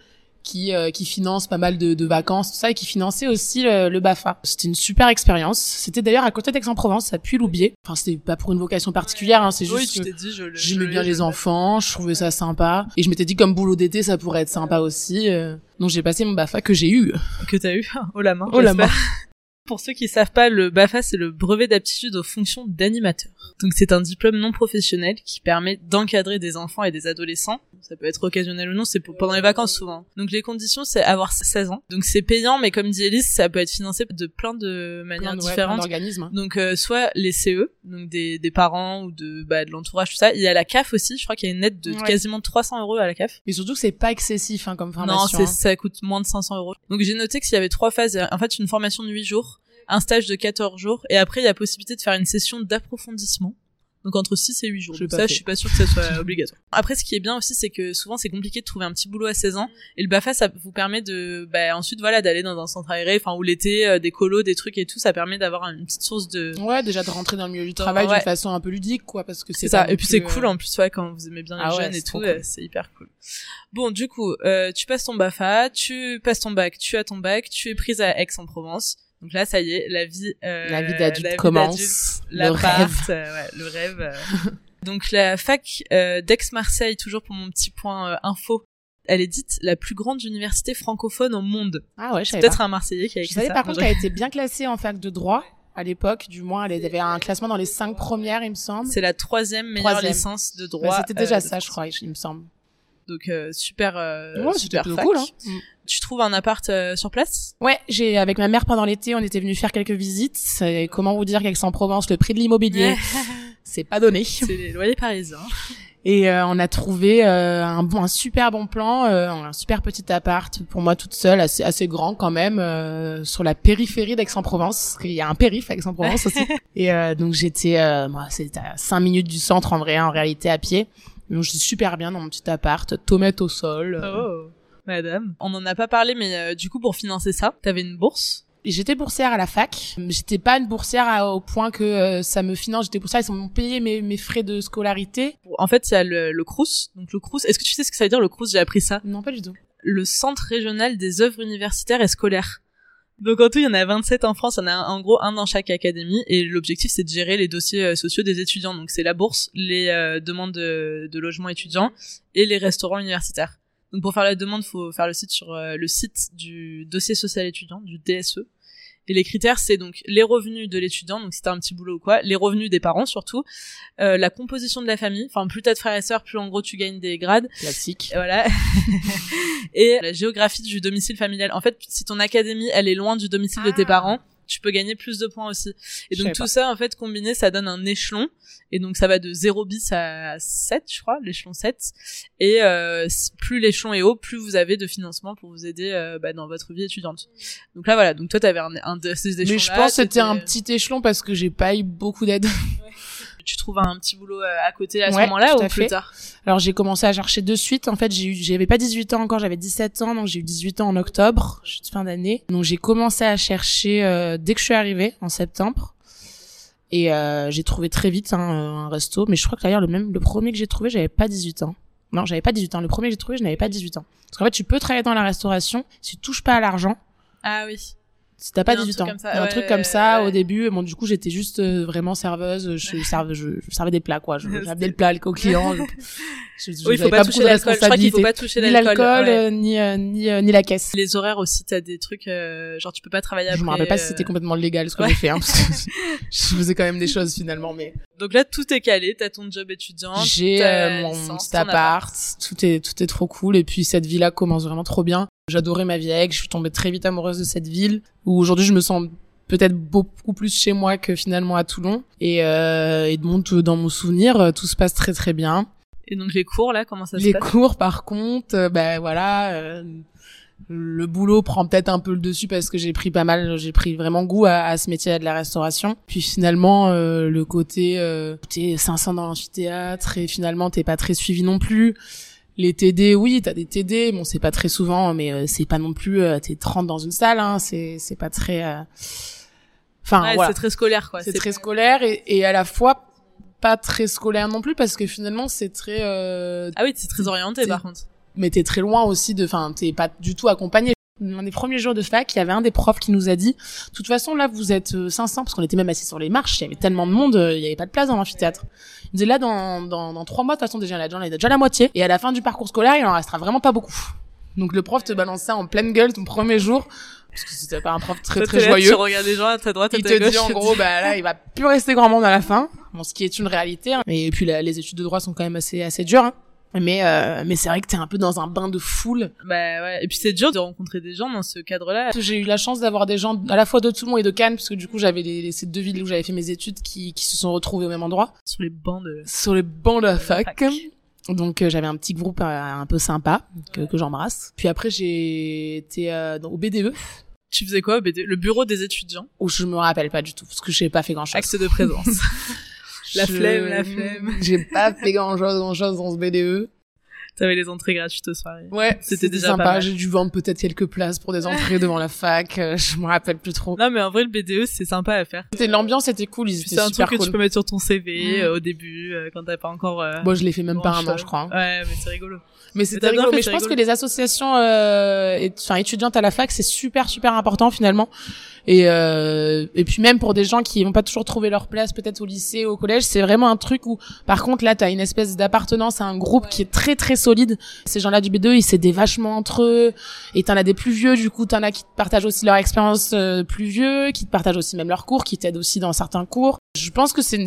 qui euh, qui finance pas mal de, de vacances tout ça et qui finançait aussi le, le Bafa. C'était une super expérience. C'était d'ailleurs à côté d'Aix-en-Provence, à Puy-Loubier. Enfin c'était pas pour une vocation particulière, hein, c'est oui, juste que. J'aimais bien les enfants, je trouvais ça sympa. Et je m'étais dit comme boulot d'été, ça pourrait être sympa aussi. euh. Donc j'ai passé mon BAFA que j'ai eu. Que t'as eu. *laughs* Oh la main. Oh la main. *laughs* Pour ceux qui savent pas, le BAFA, c'est le brevet d'aptitude aux fonctions d'animateur. Donc c'est un diplôme non professionnel qui permet d'encadrer des enfants et des adolescents. Ça peut être occasionnel ou non, c'est pour- pendant les vacances souvent. Donc les conditions, c'est avoir 16 ans. Donc c'est payant, mais comme dit Elise, ça peut être financé de plein de manières Plein de- ouais, plein différentes. d'organismes. Donc euh, soit les CE, donc des, des parents ou de bah, de l'entourage tout ça. Il y a la CAF aussi. Je crois qu'il y a une aide de Ouais. quasiment 300 euros à la CAF. Et surtout que c'est pas excessif hein, comme Non, formation. c'est hein. ça coûte moins de 500 euros. Donc j'ai noté qu'il y avait trois phases. En fait, une formation de 8 jours, un stage de 14 jours, et après il y a possibilité de faire une session d'approfondissement. Donc entre 6 et 8 jours. Donc ça, fait. je suis pas sûre que ça soit obligatoire. Après, ce qui est bien aussi, c'est que souvent c'est compliqué de trouver un petit boulot à 16 ans, et le Bafa, ça vous permet de, bah, ensuite voilà, d'aller dans un centre aéré, enfin ou l'été, euh, des colos, des trucs et tout, ça permet d'avoir une petite source de. Ouais, déjà de rentrer dans le milieu du travail Ouais. d'une façon un peu ludique, quoi, parce que c'est ça. Et puis c'est cool euh, en plus, ouais, quand vous aimez bien les Ah ouais, jeunes et tout, euh, cool. c'est hyper cool. Bon, du coup, euh, tu passes ton BAFA, tu passes ton bac, tu as ton bac, tu es prise à Aix-en-Provence. Donc là, ça y est, la vie, euh, La vie d'adulte commence. Le rêve. euh, ouais, le rêve. euh. *laughs* Donc la fac euh, d'Aix-Marseille, toujours pour mon petit point info, elle est dite la plus grande université francophone au monde. Ah ouais, je savais peut-être un Marseillais qui a Je écrit savais ça. par contre je- qu'elle *laughs* était bien classée en fac de droit à l'époque, du moins, elle avait un classement dans les cinq premières, il me semble. c'est la troisième meilleure Troisième. licence de Bah, droit. C'était déjà euh, ça, je crois, il me semble. Donc euh, super, euh, ouais, super fac. cool, hein. Tu trouves un appart euh, sur place? Ouais, j'ai avec ma mère pendant l'été, on était venu faire quelques visites. Et comment vous dire qu'Aix-en-Provence, le prix de l'immobilier, c'est pas donné. *laughs* C'est les loyers parisiens. Et euh, on a trouvé euh, un bon, un super bon plan, euh, un super petit appart pour moi toute seule, assez assez grand quand même, euh, sur la périphérie d'Aix-en-Provence. Il y a un périph' à Aix-en-Provence *laughs* aussi. Et euh, donc j'étais, euh, moi, c'était à 5 minutes du centre en vrai, en réalité à pied. Donc je suis super bien dans mon petit appart, tomates au sol. Oh, madame. On en a pas parlé, mais euh, du coup, pour financer ça, t'avais une bourse. Et J'étais boursière à la fac. J'étais pas une boursière à- au point que euh, ça me finance. J'étais boursière, ils m'ont payé mes, mes frais de scolarité. En fait, il y a le, le CRUS. Donc le CRUS, est-ce que tu sais ce que ça veut dire le CRUS J'ai appris ça. Non, pas du tout. Le Centre régional des œuvres universitaires et scolaires. Donc en tout, il y en a 27 en France, il y en a un- en gros un dans chaque académie, et l'objectif c'est de gérer les dossiers euh, sociaux des étudiants. Donc c'est la bourse, les euh, demandes de, de logement étudiant et les restaurants universitaires. Donc pour faire la demande, faut faire le site sur euh, le site du dossier social étudiant, du DSE. Et les critères, c'est donc les revenus de l'étudiant, donc si t'as un petit boulot ou quoi, les revenus des parents surtout, euh, la composition de la famille, enfin plus t'as de frères et sœurs, plus en gros tu gagnes des grades, Classique. voilà. *laughs* et la géographie du domicile familial. En fait, si ton académie, elle est loin du domicile de tes Ah. parents, tu peux gagner plus de points aussi. Et donc tout pas. ça, en fait, combiné, ça donne un échelon. Et donc ça va de 0 bis à 7, je crois, l'échelon 7. Et euh, plus l'échelon est haut, plus vous avez de financement pour vous aider euh, bah, dans votre vie étudiante. Donc là, voilà. Donc toi, t'avais un, un de ces échelons Mais je pense que c'était un petit échelon parce que j'ai pas eu beaucoup d'aide. Tu trouves un petit boulot euh, à côté à ce moment-là ou plus tard Alors j'ai commencé à chercher de suite. En fait, j'avais pas 18 ans encore, j'avais 17 ans, donc j'ai eu 18 ans en octobre, je suis de fin d'année. Donc j'ai commencé à chercher euh, dès que je suis arrivée en septembre. Et euh, j'ai trouvé très vite hein, un resto, mais je crois que d'ailleurs le même, le premier que j'ai trouvé, j'avais pas 18 ans. Non, j'avais pas 18 ans. Le premier que j'ai trouvé, je n'avais pas 18 ans. Parce qu'en fait, tu peux travailler dans la restauration si tu touches pas à l'argent. Ah oui. Si t'as pas Il y a un 18 truc ans. comme ça, un ouais, truc comme ça ouais. au début. Bon, du coup, j'étais juste euh, vraiment serveuse. Je servais, je, je servais des plats, quoi. Je, *laughs* j'amenais le plat aux clients. *laughs* Je, je, je- Oui, il faut pas toucher l'alcool. Je crois qu'il faut pas toucher Ni l'alcool. ouais. euh, ni, euh, ni, ni la caisse. Les horaires aussi, t'as des trucs, genre tu peux pas travailler après. Je me rappelle pas si c'était complètement légal ce que j'ai fait, hein, parce que *laughs* je faisais quand même des choses finalement, mais Donc là, tout est calé, t'as ton job étudiant. j'ai mon licence, petit ton appart, tout est tout est trop cool et puis cette vie-là commence vraiment trop bien. J'adorais ma vie avec, je suis tombée très vite amoureuse de cette ville, où aujourd'hui je me sens peut-être beaucoup plus chez moi que finalement à Toulon. Et, euh, et donc, dans mon souvenir, tout se passe très très bien. Et donc les cours là, comment ça se passe? Les cours, par contre, euh, ben voilà, euh, le boulot prend peut-être un peu le dessus parce que j'ai pris pas mal, j'ai pris vraiment goût à, à, ce métier de la restauration. Puis finalement, euh, le côté, euh, t'es 500 dans l'amphithéâtre et finalement t'es pas très suivi non plus. Les TD, oui, t'as des TD, bon c'est pas très souvent, mais euh, c'est pas non plus, t'es 30 dans une salle, hein, c'est c'est pas très. Enfin, ouais, c'est très scolaire quoi. C'est très scolaire et, et à la fois pas très scolaire non plus parce que finalement c'est très euh... ah oui c'est très orienté par contre mais t'es très loin aussi de enfin t'es pas du tout accompagné un des premiers jours de fac il y avait un des profs qui nous a dit de toute façon là vous êtes 500 euh, parce qu'on était même assis sur les marches il y avait tellement de monde euh, il y avait pas de place dans l'amphithéâtre il disait là dans dans dans trois mois de toute façon déjà il y a déjà la moitié et à la fin du parcours scolaire il en restera vraiment pas beaucoup donc le prof te balance ça en pleine gueule ton premier jour parce que c'était pas un prof très très joyeux. Tu regardes les gens à ta droite, à il te dit en gros, bah là, il va plus rester grand monde à la fin. Bon, ce qui est une réalité. Hein. Et puis les études de droit sont quand même assez assez dures. Hein. Mais euh, mais c'est vrai que t'es un peu dans un bain de foule. Bah ouais. Et puis c'est dur de rencontrer des gens dans ce cadre-là. J'ai eu la chance d'avoir des gens à la fois de Toulon et de Cannes, parce que du coup j'avais les, ces deux villes où j'avais fait mes études qui qui se sont retrouvées au même endroit. Sur les bancs de. Sur les bancs de la fac. Donc euh, j'avais un petit groupe euh, un peu sympa que, que j'embrasse. Puis après j'ai été euh, au BDE. Tu faisais quoi au BDE Le bureau des étudiants? Ou je me rappelle pas du tout parce que j'ai pas fait grand chose. Axe de présence. *laughs* la flemme, la flemme. *laughs* J'ai pas fait grand chose, grand chose dans ce BDE. T'avais les entrées gratuites aux soirées. Ouais, c'était déjà sympa. J'ai dû vendre peut-être quelques places pour des entrées devant la fac. Euh, je me rappelle plus trop. Non, mais en vrai, le BDE, c'est sympa à faire. C'était l'ambiance, était cool. C'est un truc que tu peux mettre sur ton CV mm. euh, au début euh, quand t'as pas encore. Bon, je l'ai fait même pas un an, je crois. Hein. Ouais, mais c'est rigolo. Mais c'était rigolo. mais je pense que les associations, enfin étudiantes à la fac, c'est super super important finalement. Et euh, et puis même pour des gens qui vont pas toujours trouver leur place, peut-être au lycée, au collège, c'est vraiment un truc où, par contre, là, t'as une espèce d'appartenance à un groupe qui est très très solide. Ces gens-là du B2, ils s'aident vachement entre eux. Et t'en as des plus vieux, du coup, t'en as qui te partagent aussi leur expérience euh, plus vieux, qui te partagent aussi même leurs cours, qui t'aident aussi dans certains cours. Je pense que c'est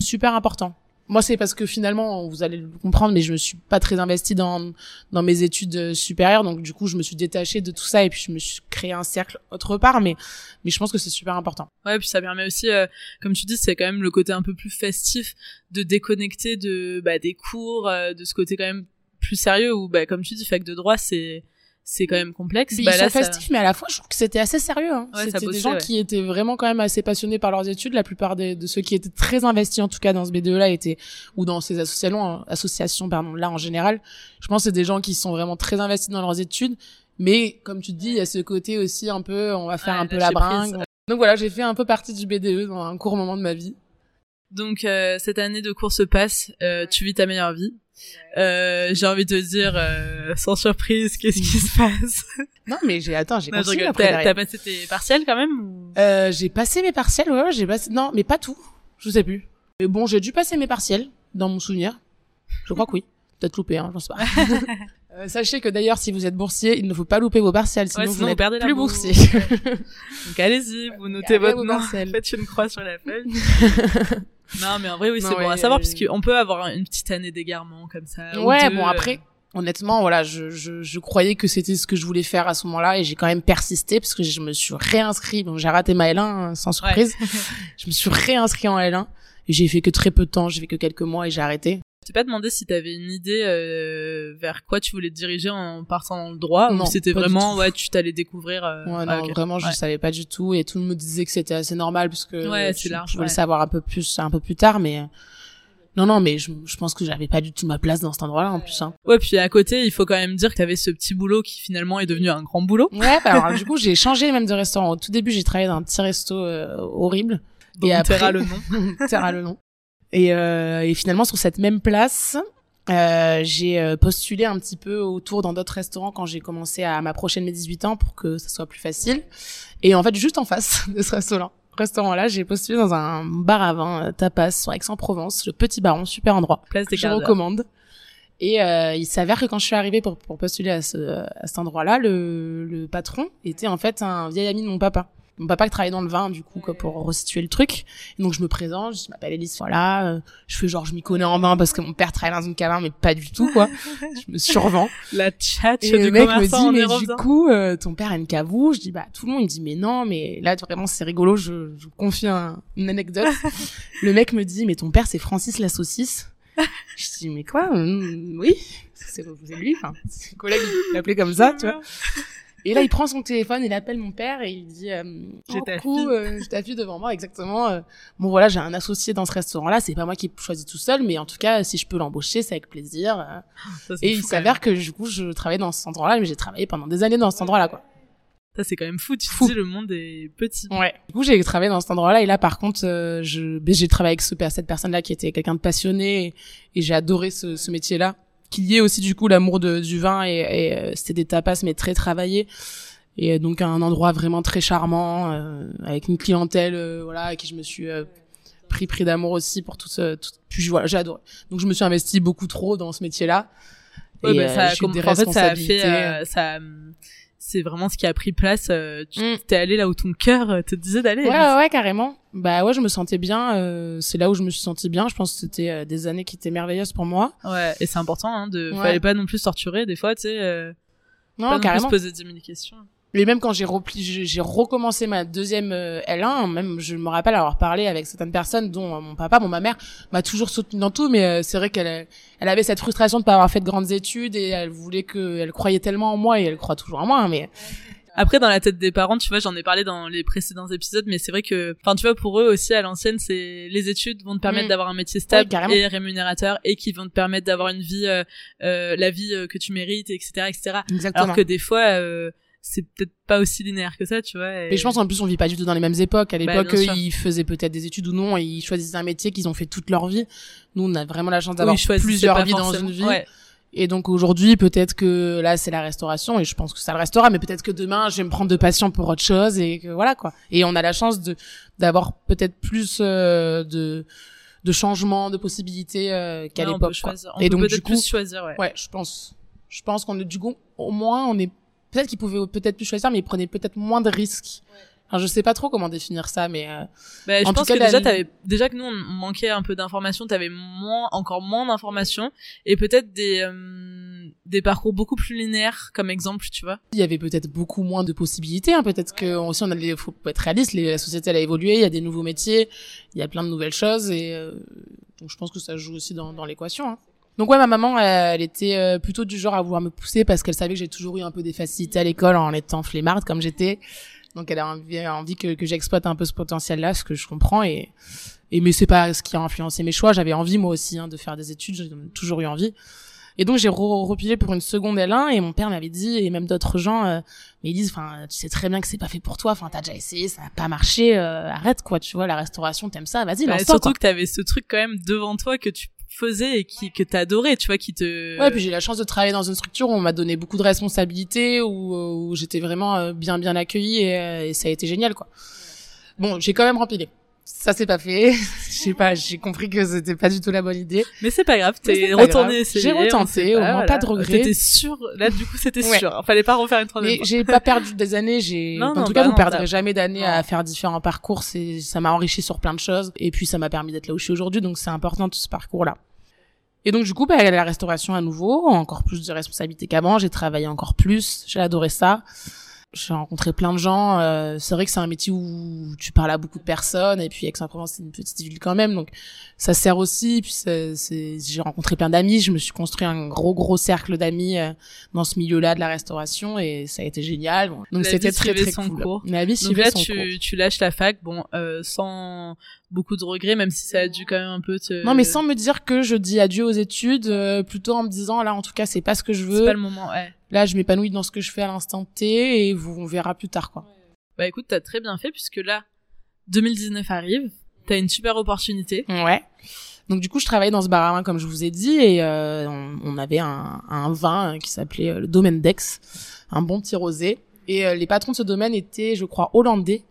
super important. Moi, c'est parce que finalement, vous allez le comprendre, mais je me suis pas très investie dans dans mes études euh, supérieures, donc du coup, je me suis détachée de tout ça et puis je me suis créé un cercle autre part, mais mais je pense que c'est super important. Ouais, puis ça permet aussi, euh, comme tu dis, c'est quand même le côté un peu plus festif de déconnecter de bah, des cours, euh, de ce côté quand même plus sérieux où bah comme tu dis, fac de droit, c'est c'est quand même complexe. Bah, là, festif, mais à la fois, je trouve que c'était assez sérieux. Hein. c'était des gens qui étaient vraiment quand même assez passionnés par leurs études. La plupart des, de ceux qui étaient très investis, en tout cas dans ce BDE-là, étaient ou dans ces associations, hein, associations pardon, là en général. Je pense que c'est des gens qui sont vraiment très investis dans leurs études. Mais comme tu te dis, il y a ce côté aussi un peu, on va faire un peu la bringue. Donc voilà, j'ai fait un peu partie du BDE dans un court moment de ma vie. Donc euh, cette année de cours se passe, euh, tu vis ta meilleure vie. Euh, j'ai envie de te dire, euh, sans surprise, qu'est-ce qui se passe? *laughs* Non, mais j'ai attends, j'ai continué T'as passé tes partiels quand même ou... euh, J'ai passé mes partiels, ouais, j'ai passé. Non, mais pas tout. Je sais plus. Mais bon, j'ai dû passer mes partiels dans mon souvenir. Je crois que oui. *laughs* Peut-être loupé, hein, j'en sais pas. *laughs* euh, sachez que d'ailleurs, si vous êtes boursier, il ne faut pas louper vos partiels, sinon, vous n'êtes plus boursier. Donc allez-y, vous notez votre nom, faites une croix sur la feuille. Non, mais en vrai, oui, c'est bon à savoir, puisqu'on peut avoir une petite année d'égarement comme ça. Ouais, bon, après, honnêtement, voilà, je, je, je croyais que c'était ce que je voulais faire à ce moment-là et j'ai quand même persisté parce que je me suis réinscrit. Bon, j'ai raté ma L1 hein, sans surprise. *laughs* je me suis réinscrit en L1 et j'ai fait que très peu de temps, j'ai fait que quelques mois et j'ai arrêté. Je t'ai pas demandé si t'avais une idée euh, vers quoi tu voulais te diriger en partant dans le droit non, ou c'était vraiment ouais tu t'allais découvrir euh... ouais, non, vraiment je savais pas du tout et tout le monde me disait que c'était assez normal parce que ouais, c'est large, je voulais savoir un peu plus un peu plus tard mais non, non, mais je, je pense que j'avais pas du tout ma place dans cet endroit-là en plus. Hein. Ouais, puis à côté, il faut quand même dire que t'avais ce petit boulot qui finalement est devenu un grand boulot. Ouais, bah alors du *laughs* coup, j'ai changé même de restaurant. Au tout début, j'ai travaillé dans un petit resto euh, horrible. Donc, et après, le nom. *laughs* terra le nom. Et, euh, et finalement, sur cette même place, euh, j'ai euh, postulé un petit peu autour dans d'autres restaurants quand j'ai commencé à m'approcher de mes 18 ans pour que ça soit plus facile. Et en fait, juste en face *laughs* de ce restaurant, restaurant-là, j'ai postulé dans un bar à vin euh, tapas sur Aix-en-Provence, le Petit Baron, super endroit. Place des Je recommande. Et euh, il s'avère que quand je suis arrivée pour, pour postuler à, ce, à cet endroit-là, le, le patron était en fait un vieil ami de mon papa. Mon papa qui travaillait dans le vin du coup quoi, pour resituer le truc. Et donc je me présente je m'appelle Elise voilà euh, je fais genre je m'y connais en vin parce que mon père travaille dans une caverne mais pas du tout quoi. *laughs* Je me survends. La chat et du le mec me dit mais du Europe, coup euh, ton père a une cavou. Je dis bah tout le monde il me dit mais non mais là vraiment c'est rigolo je, je vous confie un- une anecdote. *laughs* Le mec me dit mais ton père c'est Francis la saucisse. Je dis mais quoi Hum, oui c'est c'est lui enfin c'est un collègue l'appelait comme ça tu vois et là, il prend son téléphone, il appelle mon père et il dit euh, Oh, coucou, euh, j'ai ta fille devant moi, exactement. euh, bon, voilà, j'ai un associé dans ce restaurant-là. C'est pas moi qui ai choisi tout seul, mais en tout cas, si je peux l'embaucher, c'est avec plaisir. euh. Ça, Et il s'avère que du coup, je travaillais dans cet endroit-là, mais j'ai travaillé pendant des années dans cet endroit-là, quoi. Ça, c'est quand même fou. Tu te Fou. dis, le monde est petit. Ouais. Du coup, j'ai travaillé dans cet endroit-là et là, par contre, euh, je, ben, j'ai travaillé avec ce, cette personne-là qui était quelqu'un de passionné et, et j'ai adoré ce, ce métier-là. Qui liait aussi du coup l'amour du vin et, et, euh, c'était des tapas mais très travaillés. Et euh, donc un endroit vraiment très charmant euh, avec une clientèle euh, voilà à qui je me suis euh, pris pris d'amour aussi pour tout ce tout, puis voilà j'ai adoré donc je me suis investi beaucoup trop dans ce métier là Ouais, et bah, euh, ça, comme- des en fait, ça a fait, euh, ça, hum, c'est vraiment ce qui a pris place. euh, tu Mm. t'es allé là où ton cœur euh, te disait d'aller. Ouais, ouais, ouais, carrément. Bah ouais, je me sentais bien. euh, c'est là où je me suis sentie bien. Je pense que c'était euh, des années qui étaient merveilleuses pour moi. Ouais, et c'est important, hein, de, Ouais. fallait pas non plus se torturer, des fois, tu sais, Non, pas non plus carrément. se poser 10 000 questions. Et même quand j'ai repli, j'ai recommencé ma deuxième euh, L1, même je me rappelle avoir parlé avec certaines personnes, dont euh, mon papa, bon ma mère m'a toujours soutenu dans tout, mais euh, c'est vrai qu'elle elle avait cette frustration de pas avoir fait de grandes études et elle voulait que, elle croyait tellement en moi et elle croit toujours en moi, hein, mais Après, dans la tête des parents, tu vois, j'en ai parlé dans les précédents épisodes, mais c'est vrai que, enfin, tu vois, pour eux aussi, à l'ancienne, c'est, les études vont te permettre Mm. d'avoir un métier stable carrément. et rémunérateur et qui vont te permettre d'avoir une vie, euh, euh, la vie que tu mérites, etc., etc. exactement. Alors que des fois, euh, c'est peut-être pas aussi linéaire que ça, tu vois. et- Et je pense en plus on vit pas du tout dans les mêmes époques. À l'époque, Bah, eux, sûr. ils faisaient peut-être des études ou non et ils choisissaient un métier qu'ils ont fait toute leur vie. Nous, on a vraiment la chance d'avoir Oui, plusieurs vies dans une vie. Ouais. Et donc aujourd'hui, peut-être que là, c'est la restauration et je pense que ça le restera, mais peut-être que demain, je vais me prendre de passion pour autre chose et que voilà quoi. Et on a la chance de d'avoir peut-être plus euh, de de changements, de possibilités euh, qu'à Ouais, l'époque. choisir. On Et peut donc, du coup- plus choisir, ouais. Ouais, je pense. Je pense qu'on est du coup, au moins, on est peut-être qu'ils pouvaient peut-être plus choisir, mais ils prenaient peut-être moins de risques. Enfin, je sais pas trop comment définir ça, mais euh, Bah, je tout pense cas, que la- déjà, que nous, on manquait un peu d'informations, t'avais moins, encore moins d'informations, et peut-être des, euh, des parcours beaucoup plus linéaires, comme exemple, tu vois. il y avait peut-être beaucoup moins de possibilités. Hein. Peut-être que aussi on a les, faut être réaliste. les- la société elle a évolué, il y a des nouveaux métiers, il y a plein de nouvelles choses et euh, donc je pense que ça joue aussi dans, dans l'équation. Hein. Donc ouais, ma maman, elle, elle était euh, plutôt du genre à vouloir me pousser parce qu'elle savait que j'ai toujours eu un peu des facilités à l'école en étant flemmarde comme j'étais. Donc elle a envie, envie que, que j'exploite un peu ce potentiel-là, ce que je comprends et et mais c'est pas ce qui a influencé mes choix. J'avais envie moi aussi hein, de faire des études, j'ai toujours eu envie. Et donc j'ai re- repilé pour une seconde L1 et mon père m'avait dit et même d'autres gens euh, mais ils disent enfin tu sais très bien que c'est pas fait pour toi enfin t'as déjà essayé ça n'a pas marché euh, arrête quoi tu vois la restauration t'aimes ça vas-y Bah, lance-toi surtout quoi. que t'avais ce truc quand même devant toi que tu faisais et qui, que t'adorais, tu vois, qui te... Ouais, puis j'ai eu la chance de travailler dans une structure où on m'a donné beaucoup de responsabilités, où, euh, j'étais vraiment euh, bien bien accueillie et, euh, et ça a été génial quoi. Bon, j'ai quand même rempilé. Ça c'est pas fait. *laughs* Je sais pas, j'ai compris que c'était pas du tout la bonne idée. Mais c'est pas grave, t'es retourné essayer. J'ai retenté, au moins, pas de regrets. T'étais sûr, là, du coup, c'était Ouais. sûr. Fallait pas refaire une troisième Mais j'ai pas perdu des années, j'ai en non, tout bah cas vous non, perdrez t'as- jamais d'années à faire différents parcours, c'est ça m'a enrichi sur plein de choses et puis ça m'a permis d'être là où je suis aujourd'hui donc c'est important tout ce parcours là. Et donc du coup bah la restauration à nouveau, encore plus de responsabilités qu'avant, j'ai travaillé encore plus, j'ai adoré ça. J'ai rencontré plein de gens, euh, c'est vrai que c'est un métier où tu parles à beaucoup de personnes et puis Aix-en-Provence c'est une petite ville quand même donc ça sert aussi puis c'est c'est- j'ai rencontré plein d'amis, je me suis construit un gros gros cercle d'amis euh, dans ce milieu-là de la restauration et ça a été génial. Bon, Donc c'était très très son cool. cours. La vie Donc là, son cours. tu, tu lâches la fac, bon, euh, sans beaucoup de regrets, même si ça a dû quand même un peu te... Non mais sans me dire que je dis adieu aux études, euh, plutôt en me disant là en tout cas c'est pas ce que je C'est veux. pas le moment, ouais. Là je m'épanouis dans ce que je fais à l'instant T et vous on verra plus tard quoi. Bah écoute, t'as très bien fait, puisque là, 2019 arrive, t'as une super opportunité. Ouais. Donc du coup je travaillais dans ce bar à vin comme je vous ai dit et euh, on, on avait un, un vin qui s'appelait euh, le Domaine d'Aix, un bon petit rosé et euh, les patrons de ce domaine étaient je crois hollandais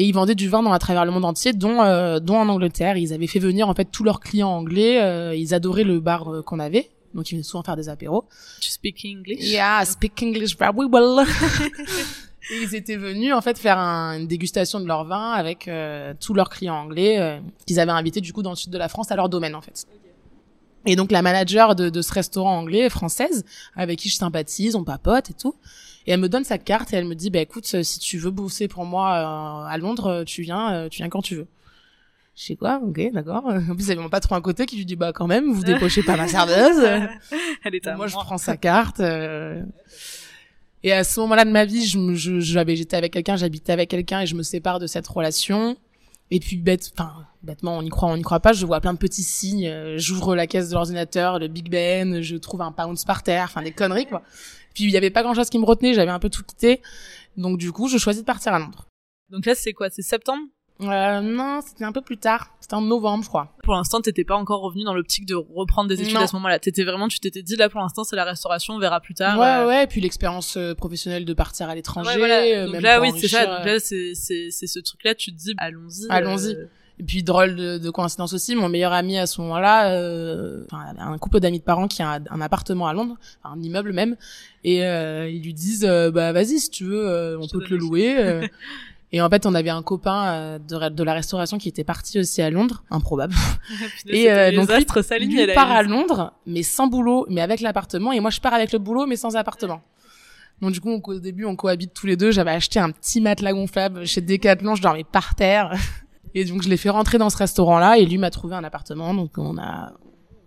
et ils vendaient du vin dans à travers le monde entier dont euh, dont en Angleterre ils avaient fait venir en fait tous leurs clients anglais euh, ils adoraient le bar euh, qu'on avait donc ils venaient souvent faire des apéros Tu speak English? Yeah, I speak English very well. *laughs* Et ils étaient venus en fait faire un- une dégustation de leur vin avec euh, tous leurs clients anglais euh, qu'ils avaient invités du coup dans le sud de la France à leur domaine en fait. Et donc la manager de, de ce restaurant anglais française avec qui je sympathise, on papote et tout. Et elle me donne sa carte et elle me dit bah écoute euh, si tu veux bosser pour moi euh, à Londres, euh, tu viens euh, tu viens quand tu veux. Je sais quoi, ok, d'accord. *laughs* En plus, avait mon patron à côté qui lui dit, bah, quand même, vous *laughs* dépochez pas ma serveuse. *laughs* Elle était à moi, je prends sa carte. euh. Et à ce moment-là de ma vie, je, je, j'avais, j'étais avec quelqu'un, j'habitais avec quelqu'un et je me sépare de cette relation. Et puis, bête, enfin, bêtement, on y croit, on y croit pas, je vois plein de petits signes. J'ouvre la caisse de l'ordinateur, le Big Ben, je trouve un pounds par terre, enfin, des conneries, quoi. Puis, il y avait pas grand chose qui me retenait, j'avais un peu tout quitté. Donc, du coup, je choisis de partir à Londres. Donc là, c'est quoi C'est septembre? Euh, non, c'était un peu plus tard. C'était en novembre, je crois. Pour l'instant, t'étais pas encore revenu dans l'optique de reprendre des études Non. à ce moment-là. T'étais vraiment, tu t'étais dit là pour l'instant, c'est la restauration, on verra plus tard. ouais, euh. ouais, et puis l'expérience euh, professionnelle de partir à l'étranger. Ouais, voilà. Donc même là, oui, c'est ça. Donc là, c'est c'est c'est ce truc-là. Tu te dis, allons-y. Allons-y. euh, Et puis drôle de, de coïncidence aussi, mon meilleur ami à ce moment-là, euh, enfin, un couple d'amis de parents qui a un, un appartement à Londres, un immeuble même, et euh, ils lui disent euh, bah vas-y si tu veux, euh, on Je peut te le louer. euh. *laughs* et en fait, on avait un copain de, de la restauration qui était parti aussi à Londres, improbable. *laughs* *laughs* Et euh, donc lui, part à Londres, mais sans boulot, mais avec l'appartement, et moi je pars avec le boulot, mais sans appartement. Donc du coup, on- au début, on cohabite tous les deux. J'avais acheté un petit matelas gonflable chez Decathlon, je dormais par terre. Et donc je l'ai fait rentrer dans ce restaurant-là, et lui m'a trouvé un appartement. Donc on a,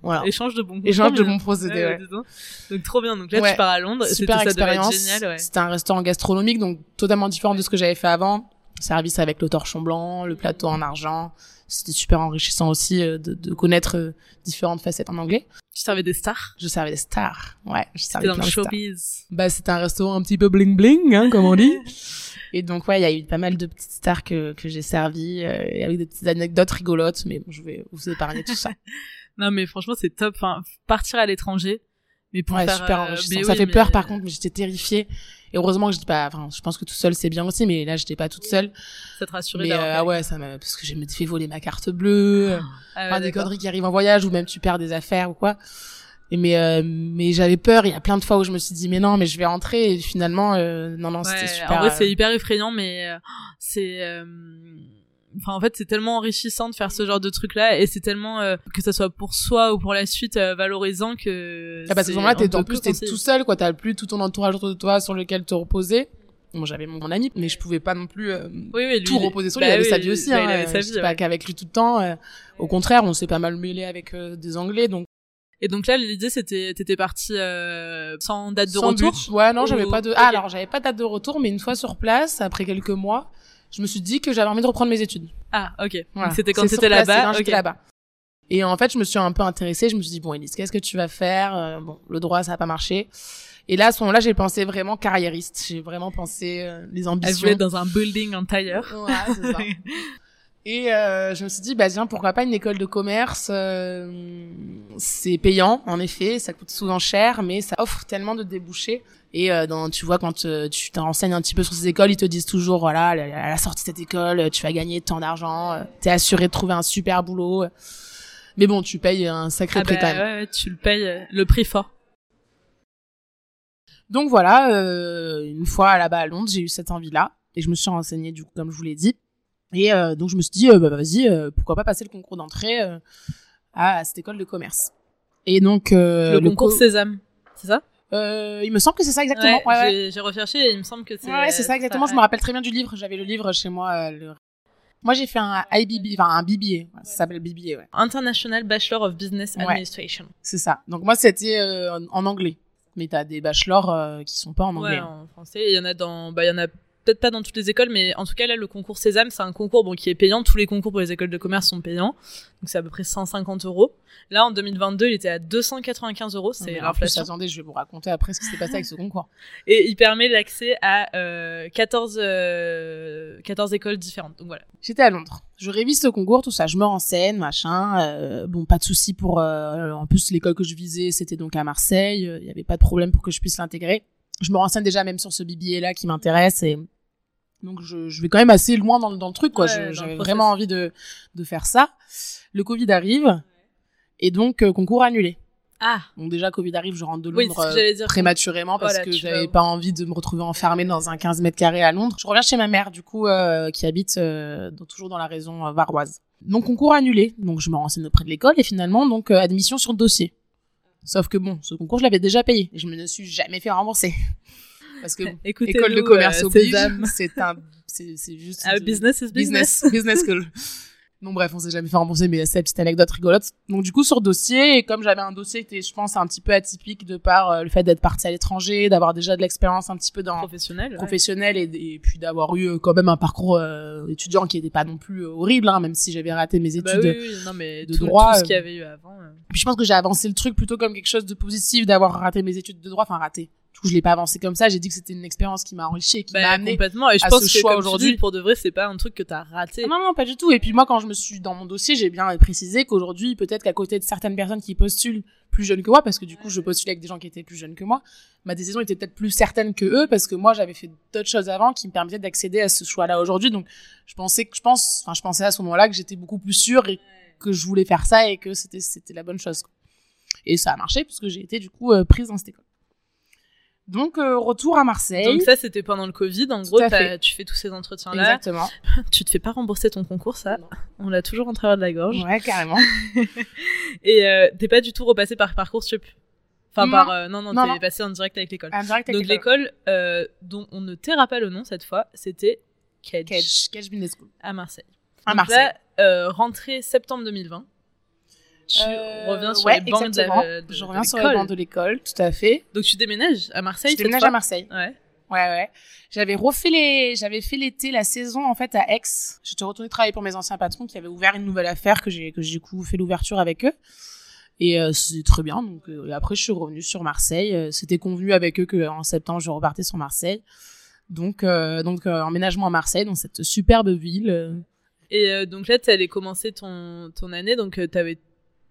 voilà, Échange de bons échange de bons procédés. Ouais, donc. Trop bien. Donc là, Ouais. tu pars à Londres. Super ça expérience. génial, ouais. C'était un restaurant gastronomique, donc totalement différent de ce que j'avais fait avant. Service avec le torchon blanc, le plateau en argent. C'était super enrichissant aussi euh, de, de connaître euh, différentes facettes en anglais. Tu servais des stars? Je servais des stars. Ouais, je dans le showbiz. Bah, c'était un restaurant un petit peu bling bling, hein, comme on dit. *laughs* Et donc, ouais, il y a eu pas mal de petites stars que, que j'ai servi, euh, avec des petites anecdotes rigolotes, mais bon, je vais vous épargner tout ça. *laughs* Non, mais franchement, c'est top. Enfin, partir à l'étranger. Mais pour ouais, faire, super euh, enrichissant. ça oui, fait mais- peur, par contre, mais j'étais terrifiée. Et heureusement que j'étais pas, enfin, je pense que tout seul, c'est bien aussi, mais là, j'étais pas toute seule. Ça te rassurait Mais, euh, ah ouais, ça m'a, parce que je me fait voler ma carte bleue, Ah ouais, enfin, des conneries qui arrivent en voyage, ou même tu perds des affaires ou quoi. Et mais, euh, mais j'avais peur, il y a plein de fois où je me suis dit, mais non, mais je vais rentrer, et finalement, euh, non, non, c'était Ouais, super. En vrai, euh, c'est hyper effrayant, mais euh, c'est. euh, Enfin, en fait, c'est tellement enrichissant de faire ce genre de truc-là, et c'est tellement euh, que ça soit pour soi ou pour la suite euh, valorisant que. Ah, parce que c'est- à ce moment-là, on t'es, en plus, t'es tout seul, quoi. T'as plus tout ton entourage autour de toi sur lequel te reposer. Bon, j'avais mon, ami, mais je pouvais pas non plus euh, Oui, oui, lui, tout reposer sur bah lui. il avait oui, sa vie aussi, bah, hein. il avait sa euh, vie, ouais. pas qu'avec lui tout le temps. euh. Au contraire, on s'est pas mal mêlé avec euh, des Anglais, donc Et donc là, l'idée, c'était, t'étais parti euh, sans date de sans retour. but. Ouais, non, j'avais Ou- pas de. Ah, alors j'avais pas de date de retour, mais une fois sur place, après quelques mois, je me suis dit que j'avais envie de reprendre mes études. Ah, ok. Voilà. C'était quand t'étais là-bas. quand ok. j'étais là-bas. Et en fait, je me suis un peu intéressée. Je me suis dit, bon, Elise, qu'est-ce que tu vas faire? Euh, Bon, le droit, ça a pas marché. Et là, à ce moment-là, j'ai pensé vraiment carriériste. J'ai vraiment pensé euh, les Elle ambitions. voulait être dans un building intérieur. Ouais, c'est ça. *laughs* Et euh, je me suis dit, bah tiens, pourquoi pas une école de commerce euh, C'est payant, en effet, ça coûte souvent cher, mais ça offre tellement de débouchés. Et euh, dans, tu vois, quand euh, tu te renseignes un petit peu sur ces écoles, ils te disent toujours, voilà, à la, sortie de cette école, euh, tu vas gagner tant d'argent, euh, t'es assuré de trouver un super boulot. Mais bon, tu payes un sacré Ah prix bah, quand même. ouais, tu le payes le prix fort. Donc voilà, euh, une fois là-bas à Londres, j'ai eu cette envie-là et je me suis renseignée du coup comme je vous l'ai dit. Et euh, donc je me suis dit, euh, bah, vas-y, euh, pourquoi pas passer le concours d'entrée à cette école de commerce. Et donc le, concours co- Sésame, c'est ça? Il me semble que c'est ça exactement. Ouais, Ouais, ouais. j'ai- recherché et il me semble que c'est. Ouais, c'est ça exactement. Je me rappelle très bien du livre. J'avais le livre chez moi. le- Moi, j'ai fait un IBB, enfin un BBA. Ça s'appelle BBA, ouais. International Bachelor of Business. Administration. C'est ça. Donc moi, c'était en, anglais. Mais t'as des bachelors qui sont pas en anglais. Ouais, en français. Il y en a dans, bah, il y en a peut-être pas dans toutes les écoles, mais en tout cas là, le concours Sésame, c'est un concours bon qui est payant. Tous les concours pour les écoles de commerce sont payants, donc c'est à peu près 150 euros. Là, en 2022, il était à 295 euros, c'est l'inflation. attendez, je vais vous raconter après ce qui s'est passé avec ce concours. *laughs* Et il permet l'accès à euh, 14, euh, 14 écoles différentes. Donc voilà. J'étais à Londres. Je révise ce concours, tout ça. Je me renseigne, machin. euh, bon, pas de souci pour. euh, en plus, l'école que je visais, c'était donc à Marseille. Il y avait pas de problème pour que je puisse l'intégrer. Je me renseigne déjà même sur ce BBA là qui m'intéresse et donc je, je vais quand même assez loin dans, le- dans le truc quoi. Ouais, J'avais vraiment envie de de faire ça. Le Covid arrive et donc euh, concours annulé. Ah. Donc déjà, Covid arrive, je rentre de Londres dire. euh, prématurément parce Voilà, que j'avais pas envie de me retrouver enfermée dans un 15 mètres carrés à Londres. Je reviens chez ma mère, du coup, euh, qui habite euh, dans- toujours dans la région euh, varoise. Donc concours annulé. Donc je me renseigne auprès de l'école et finalement, donc admission sur dossier. Sauf que bon, ce concours, je l'avais déjà payé et je me ne suis jamais fait rembourser. Parce que *laughs* Écoutez, école de commerce oblige, Sésame. c'est un, c'est juste Ah, business is business. business, business school. *laughs* Donc bref, on s'est jamais fait rembourser, mais c'est la petite anecdote rigolote. Donc du coup sur dossier, et comme j'avais un dossier qui était, je pense, un petit peu atypique de par euh, le fait d'être partie à l'étranger, d'avoir déjà de l'expérience un petit peu dans Professionnel. ouais. professionnel et, et puis d'avoir eu euh, quand même un parcours euh, étudiant qui était pas non plus horrible, hein, même si j'avais raté mes études. Bah oui, oui, non, mais de tout, droit, tout ce qu'il y avait eu avant. Puis je pense que j'ai avancé le truc plutôt comme quelque chose de positif d'avoir raté mes études de droit, enfin raté. Coup, je l'ai pas avancé comme ça, j'ai dit que c'était une expérience qui m'a enrichi et qui m'a Bah, amené complètement. Et je à pense ce que choix aujourd'hui. pour de vrai, c'est pas un truc que t'as raté. Ah Non, non, pas du tout. Et puis moi, quand je me suis dans mon dossier, j'ai bien précisé qu'aujourd'hui, peut-être qu'à côté de certaines personnes qui postulent plus jeunes que moi, parce que du coup, je postulais avec des gens qui étaient plus jeunes que moi, ma décision était peut-être plus certaine que eux, parce que moi, j'avais fait d'autres choses avant qui me permettaient d'accéder à ce choix-là aujourd'hui. Donc, je pensais que, je pense, enfin, je pensais à ce moment-là que j'étais beaucoup plus sûre et que je voulais faire ça et que c'était, c'était la bonne chose. quoi. Et ça a marché, puisque j'ai été, du coup, euh, prise dans cette école. Donc, euh, retour à Marseille. Donc ça, c'était pendant le Covid. En gros, tu fais tous ces entretiens-là. Exactement. *laughs* Tu te fais pas rembourser ton concours, ça. Non. On l'a toujours en travers de la gorge. Ouais, carrément. *laughs* Et euh, t'es pas du tout repassé par Parcoursup. Enfin, Non. par... euh, non, non, Non, t'es passé en direct avec l'école. Donc l'école euh, dont on ne taira pas le nom cette fois, c'était Kedge, Kedge, Business School. à Marseille. À Donc Marseille. Là, euh, rentrée septembre 2020. Tu Euh, reviens sur ouais, les bancs de exactement. de- Je de reviens sur les bancs de l'école, tout à fait. Donc tu déménages à Marseille Je déménage à Marseille. Ouais. Ouais, ouais. J'avais refait les, j'avais fait l'été, la saison, en fait, à Aix. J'étais retournée travailler pour mes anciens patrons qui avaient ouvert une nouvelle affaire que j'ai, que j'ai du coup fait l'ouverture avec eux. Et euh, c'est très bien. Donc euh, après, je suis revenue sur Marseille. Euh, C'était convenu avec eux que en septembre, je repartais sur Marseille. Donc, euh, donc emménagement à Marseille, dans cette superbe ville. Et donc là, tu allais commencer ton, ton année, donc tu avais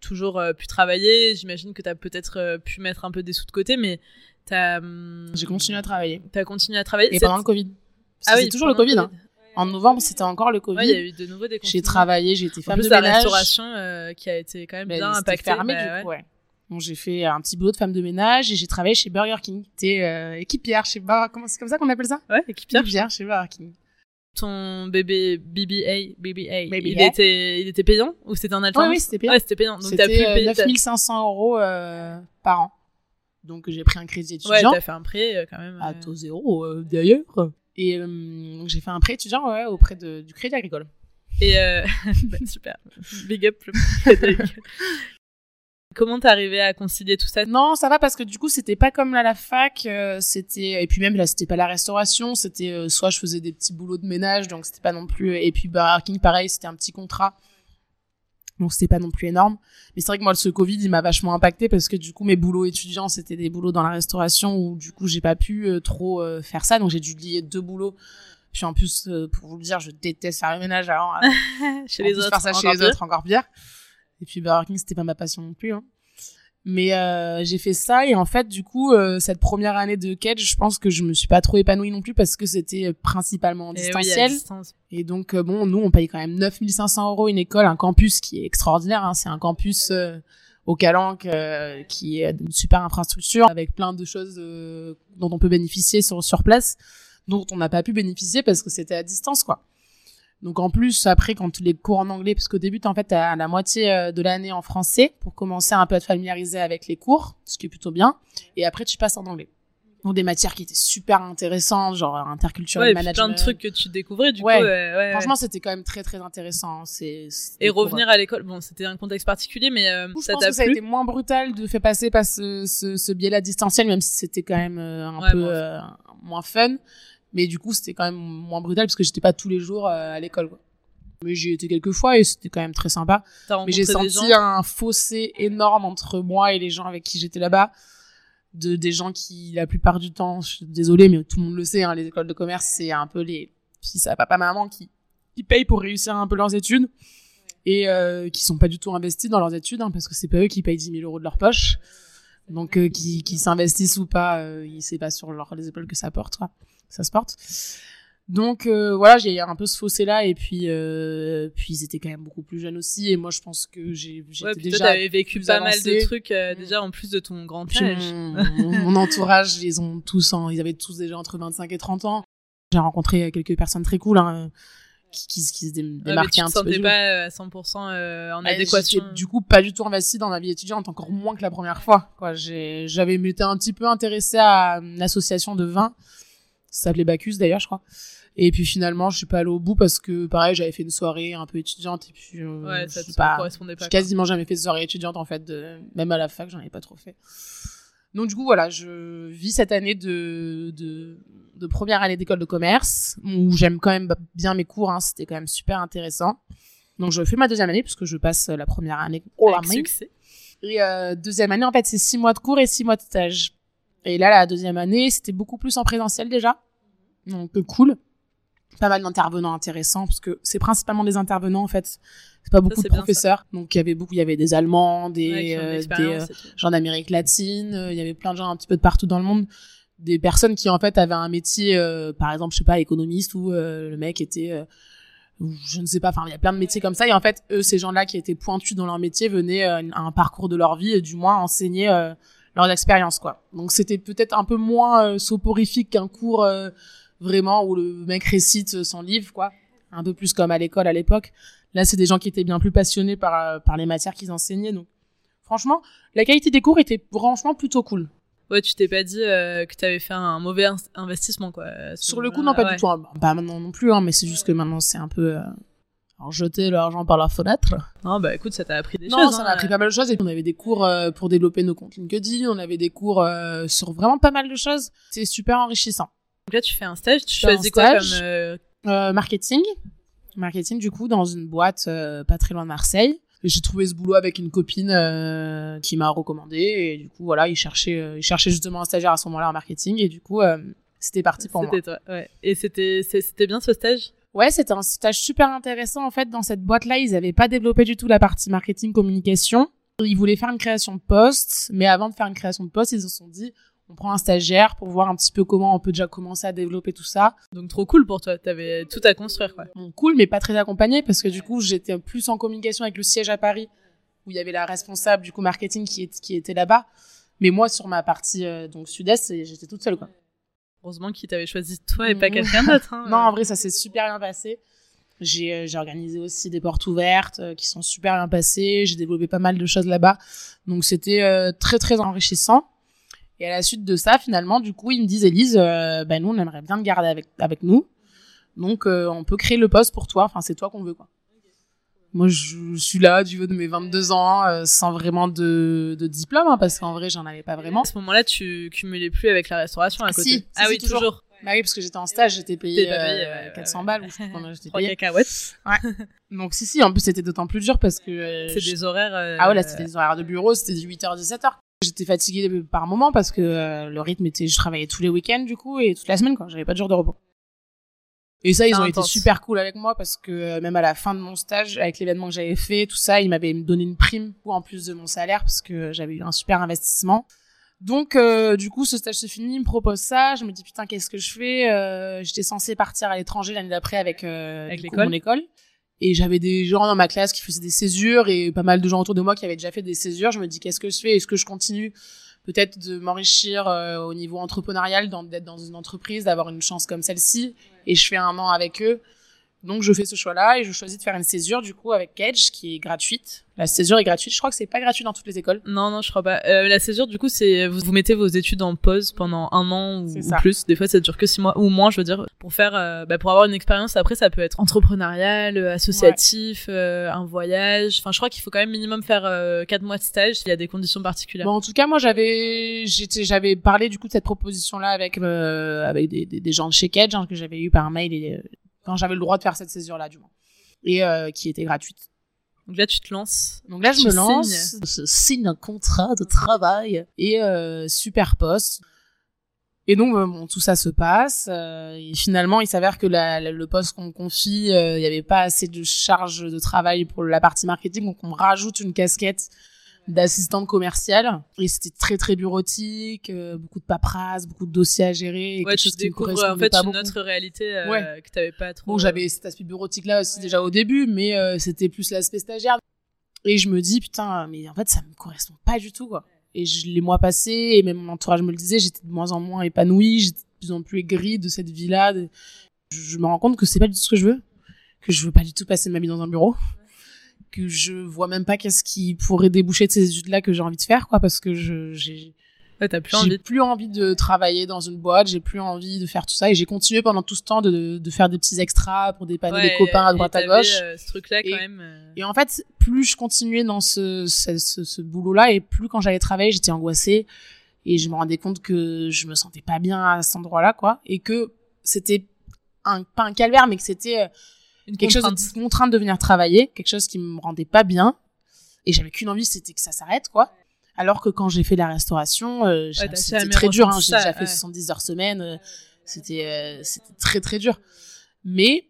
toujours euh, pu travailler. J'imagine que tu as peut-être euh, pu mettre un peu des sous de côté, mais t'as. hum, J'ai continué à travailler. T'as continué à travailler. Et pendant le Covid. Parce Ah oui, c'est toujours le pendant Covid. hein. En novembre, c'était encore le Ouais, il y a Covid. eu de nouveau des j'ai travaillé, j'ai été En femme plus, de la ménage. restauration euh, qui a été quand même Ben, bien impactée. fermé, bah, du coup, ouais. Donc j'ai fait un petit boulot de femme de ménage et j'ai travaillé chez Burger King. T'es euh, équipière chez Burger comment c'est comme ça qu'on appelle ça? Ouais, équipière. Équipière chez Burger King. Ton bébé BBA, BBA, BBA. il était, il était payant ou c'était un Oui, alternance oui, c'était payant. Ouais, c'était payant. Donc t'as pu euh, payer. t'as- 9500 euros euh, par an. Donc j'ai pris un crédit Ouais, étudiant t'as fait un prêt euh, quand même. à euh. taux zéro euh, d'ailleurs. Et euh, donc j'ai fait un prêt étudiant ouais, auprès de, du Crédit Agricole. Et euh... *laughs* bah, super. Big up. le- Comment t'es arrivé à concilier tout ça? Non, ça va parce que du coup, c'était pas comme à la fac, euh, c'était et puis même là, c'était pas la restauration, c'était euh, soit je faisais des petits boulots de ménage, donc c'était pas non plus et puis Burger King pareil, c'était un petit contrat. Donc c'était pas non plus énorme, mais c'est vrai que moi ce Covid, il m'a vachement impacté parce que du coup mes boulots étudiants, c'était des boulots dans la restauration où du coup, j'ai pas pu euh, trop euh, faire ça, donc j'ai dû lier deux boulots. Puis en plus euh, pour vous le dire, je déteste faire le ménage alors euh, *laughs* chez les autres faire ça chez les pire. autres encore pire et puis Burger King c'était pas ma passion non plus hein. mais euh, j'ai fait ça et en fait du coup euh, cette première année de Kedge je pense que je me suis pas trop épanouie non plus parce que c'était principalement en Et oui, à distanciel et donc euh, bon nous on paye quand même 9500 euros une école un campus qui est extraordinaire hein. c'est un campus euh, au Calanque euh, qui est une super infrastructure avec plein de choses euh, dont on peut bénéficier sur sur place dont on n'a pas pu bénéficier parce que c'était à distance quoi donc en plus après quand les cours en anglais parce qu'au début en fait t'as la moitié euh, de l'année en français pour commencer un peu à te familiariser avec les cours ce qui est plutôt bien et après tu passes en anglais donc des matières qui étaient super intéressantes genre interculturel Ouais, management plein de trucs que tu découvrais du Ouais. coup. ouais, ouais, franchement c'était quand même très très intéressant c'est Et revenir à l'école, bon, c'était un contexte particulier, mais euh, coup, ça t'a que ça a plu été moins brutal de faire passer par ce, ce, ce biais-là distanciel, même si c'était quand même euh, un peu moins euh, moins fun. Mais du coup, c'était quand même moins brutal parce que j'étais pas tous les jours euh, à l'école. Quoi. Mais j'y étais quelques fois et c'était quand même très sympa. T'as Mais j'ai senti gens un fossé énorme entre moi et les gens avec qui j'étais là-bas. De des gens qui, la plupart du temps, je suis désolée, mais tout le monde le sait, hein, les écoles de commerce, c'est un peu les fils à papa maman qui qui payent pour réussir un peu leurs études et euh, qui sont pas du tout investis dans leurs études hein, parce que c'est pas eux qui payent 10 000 euros de leur poche donc euh, qui, qui s'investissent ou pas euh, c'est pas sur leur, les épaules que ça porte quoi. Ça se porte Donc euh, voilà, j'ai un peu ce fossé là et puis euh, puis ils étaient quand même beaucoup plus jeunes aussi et moi je pense que j'ai j'étais Ouais, puis déjà toi, vécu pas mal de trucs euh, Mm. déjà en plus de ton grand âge. mon, mon entourage, ils ont tous, en- ils avaient tous déjà entre 25 et 30 ans. J'ai rencontré quelques personnes très cool hein, qui, qui, qui se Ouais, démarquaient tu un petit peu. sentais pas à 100% euh, en Ah, adéquation. Du coup, pas du tout investi dans ma vie étudiante, encore moins que la première fois. J'avais été un petit peu intéressée à une association de vin. Ça s'appelait Bacchus d'ailleurs, je crois. Et puis finalement, je suis pas allée au bout parce que pareil, j'avais fait une soirée un peu étudiante et puis euh, ouais, je ça te pas, correspondait pas. j'ai quasiment jamais fait de soirée étudiante en fait, de, même à la fac, j'en ai pas trop fait. Donc du coup voilà, je vis cette année de de, de première année d'école de commerce où j'aime quand même bien mes cours, hein, c'était quand même super intéressant. Donc je fais ma deuxième année puisque je passe la première année au main. succès. Et euh, deuxième année en fait c'est six mois de cours et six mois de stage. Et là la deuxième année c'était beaucoup plus en présentiel déjà, donc euh, cool. Pas mal d'intervenants intéressants parce que c'est principalement des intervenants en fait. C'est pas beaucoup de professeurs. Donc il y avait beaucoup, il y avait des Allemands, des, Ouais, euh, des euh, gens d'Amérique latine, euh, il y avait plein de gens un petit peu de partout dans le monde, des personnes qui en fait avaient un métier, euh, par exemple, je sais pas, économiste ou euh, le mec était, euh, je ne sais pas, enfin il y a plein de métiers comme ça et en fait eux ces gens-là qui étaient pointus dans leur métier venaient euh, à un parcours de leur vie et du moins enseigner euh, leurs expériences quoi. Donc c'était peut-être un peu moins euh, soporifique qu'un cours euh, vraiment où le mec récite son livre quoi, un peu plus comme à l'école à l'époque. Là, c'est des gens qui étaient bien plus passionnés par, euh, par les matières qu'ils enseignaient. Donc, franchement, la qualité des cours était franchement plutôt cool. Ouais, tu t'es pas dit euh, que t'avais fait un mauvais in- investissement, quoi. Sur le coup, non, pas Ouais. du tout. Pas maintenant non plus, hein, mais c'est juste que maintenant, c'est un peu... Euh... Alors, jeter l'argent par la fenêtre. Non, bah écoute, ça t'a appris des non, choses. ça hein. m'a appris pas mal de choses. Et puis, on avait des cours euh, pour développer nos comptes LinkedIn. On avait des cours euh, sur vraiment pas mal de choses. C'est super enrichissant. Donc là, tu fais un stage, tu choisis quoi comme. euh, Euh, marketing. Marketing, du coup, dans une boîte euh, pas très loin de Marseille. J'ai trouvé ce boulot avec une copine euh, qui m'a recommandé. Et du coup, voilà, il cherchait, euh, il cherchait justement un stagiaire à ce moment-là en marketing. Et du coup, euh, c'était parti pour moi. C'était toi, ouais. Et c'était bien ce stage? Ouais, c'était un stage super intéressant. En fait, dans cette boîte-là, ils avaient pas développé du tout la partie marketing communication. Ils voulaient faire une création de poste, mais avant de faire une création de poste, ils se sont dit, on prend un stagiaire pour voir un petit peu comment on peut déjà commencer à développer tout ça. Donc trop cool pour toi, t'avais tout à construire, quoi. Bon, cool, mais pas très accompagné parce que du coup, j'étais plus en communication avec le siège à Paris, où il y avait la responsable du coup marketing qui, est- qui était là-bas. Mais moi, sur ma partie euh, donc sud-est, j'étais toute seule quoi. Heureusement qu'il t'avait choisi toi et pas Mhm. quelqu'un d'autre. Hein. Non, en vrai, ça s'est super bien passé. J'ai euh, organisé aussi des portes ouvertes euh, qui sont super bien passées. J'ai développé pas mal de choses là-bas. Donc, c'était euh, très, très enrichissant. Et à la suite de ça, finalement, du coup, ils me disent, Elise, euh, bah, nous, on aimerait bien te garder avec, avec nous. Donc, euh, on peut créer le poste pour toi. Enfin, c'est toi qu'on veut, quoi. Moi, je suis là du haut de mes 22 ans, euh, sans vraiment de, de diplôme, hein, parce qu'en vrai, j'en avais pas vraiment. À ce moment-là, tu cumulais plus avec la restauration à côté. si, ah oui, toujours. toujours. Bah oui, parce que j'étais en stage, j'étais payée, T'es pas payé, euh, ouais, 400 ouais. balles, ou je sais combien j'étais *laughs* payée. cacahuètes. Donc si si, en plus c'était d'autant plus dur parce que euh, C'est je- des horaires. euh, ah ouais là c'était des horaires de bureau, c'était du 8h 17h. J'étais fatiguée par moment parce que euh, le rythme était je travaillais tous les week-ends du coup et toute la semaine quoi, j'avais pas de jour de repos. Et ça ils ont été super cool avec moi parce que euh, même à la fin de mon stage avec l'événement que j'avais fait, tout ça, ils m'avaient donné une prime ou en plus de mon salaire parce que j'avais eu un super investissement. Donc euh, du coup ce stage se finit, il me propose ça, je me dis putain qu'est-ce que je fais? Euh, J'étais censée partir à l'étranger l'année d'après avec, euh, Avec l'école. mon école. Et j'avais des gens dans ma classe qui faisaient des césures et pas mal de gens autour de moi qui avaient déjà fait des césures. Je me dis qu'est-ce que je fais? Est-ce que je continue? Peut-être de m'enrichir euh, au niveau entrepreneurial, d'être dans une entreprise, d'avoir une chance comme celle-ci Et je fais un an avec eux. Donc je fais ce choix-là et je choisis de faire une césure du coup avec Cage qui est gratuite. La césure est gratuite. Je crois que c'est pas gratuit dans toutes les écoles. Non, non, je crois pas. Euh, la césure, du coup, c'est vous, vous mettez vos études en pause pendant un an ou, plus. Des fois, ça dure que six mois ou moins, je veux dire, pour faire, euh, bah, pour avoir une expérience. Après, ça peut être entrepreneurial, euh, associatif, euh, un voyage. Enfin, je crois qu'il faut quand même minimum faire euh, quatre mois de stage. Il y a des conditions particulières. Bon, en tout cas, moi, j'avais, j'étais, j'avais parlé du coup de cette proposition-là avec euh, avec des, des, des gens de chez Kedge hein, que j'avais eu par mail et, quand j'avais le droit de faire cette césure-là, du moins, et euh, qui était gratuite. Donc là, tu te lances. Donc là, je Tu me lance, signes. je signe un contrat de travail et euh, super poste. Et donc, euh, bon, tout ça se passe. euh, et finalement, il s'avère que la, la- le poste qu'on me confie, euh, il n'y avait pas assez de charge de travail pour la partie marketing, donc on rajoute une casquette d'assistante commerciale. Et c'était très très bureautique euh, beaucoup de paperasse beaucoup de dossiers à gérer et ouais tu découvres en fait une autre réalité euh, ouais. que t'avais pas trop bon j'avais cet aspect bureautique là aussi déjà au début mais euh, c'était plus l'aspect stagiaire. Et je me dis putain mais en fait ça me correspond pas du tout quoi. Et je, les mois passés et même mon entourage me le disait j'étais de moins en moins épanouie j'étais de plus en plus aigrie de cette vie là je, me rends compte que c'est pas du tout ce que je veux que je veux pas du tout passer ma vie dans un bureau que je vois même pas qu'est-ce qui pourrait déboucher de ces études-là que j'ai envie de faire, quoi, parce que je, j'ai, ouais, plus envie. plus envie de travailler dans une boîte, j'ai plus envie de faire tout ça, et j'ai continué pendant tout ce temps de, de faire des petits extras pour dépanner des copains à droite à gauche. Euh, ce truc-là, quand même. Euh. Et en fait, plus je continuais dans ce, ce, ce, ce boulot-là, et plus quand j'allais travailler, j'étais angoissée, et je me rendais compte que je me sentais pas bien à cet endroit-là, quoi, et que c'était un, pas un calvaire, mais que c'était, quelque chose de contrainte de venir travailler, quelque chose qui me rendait pas bien. Et j'avais qu'une envie, c'était que ça s'arrête, quoi. Alors que quand j'ai fait la restauration, euh, c'était très dur. Hein. J'ai déjà fait 70 heures semaine. Euh, c'était euh, c'était très très dur. Mais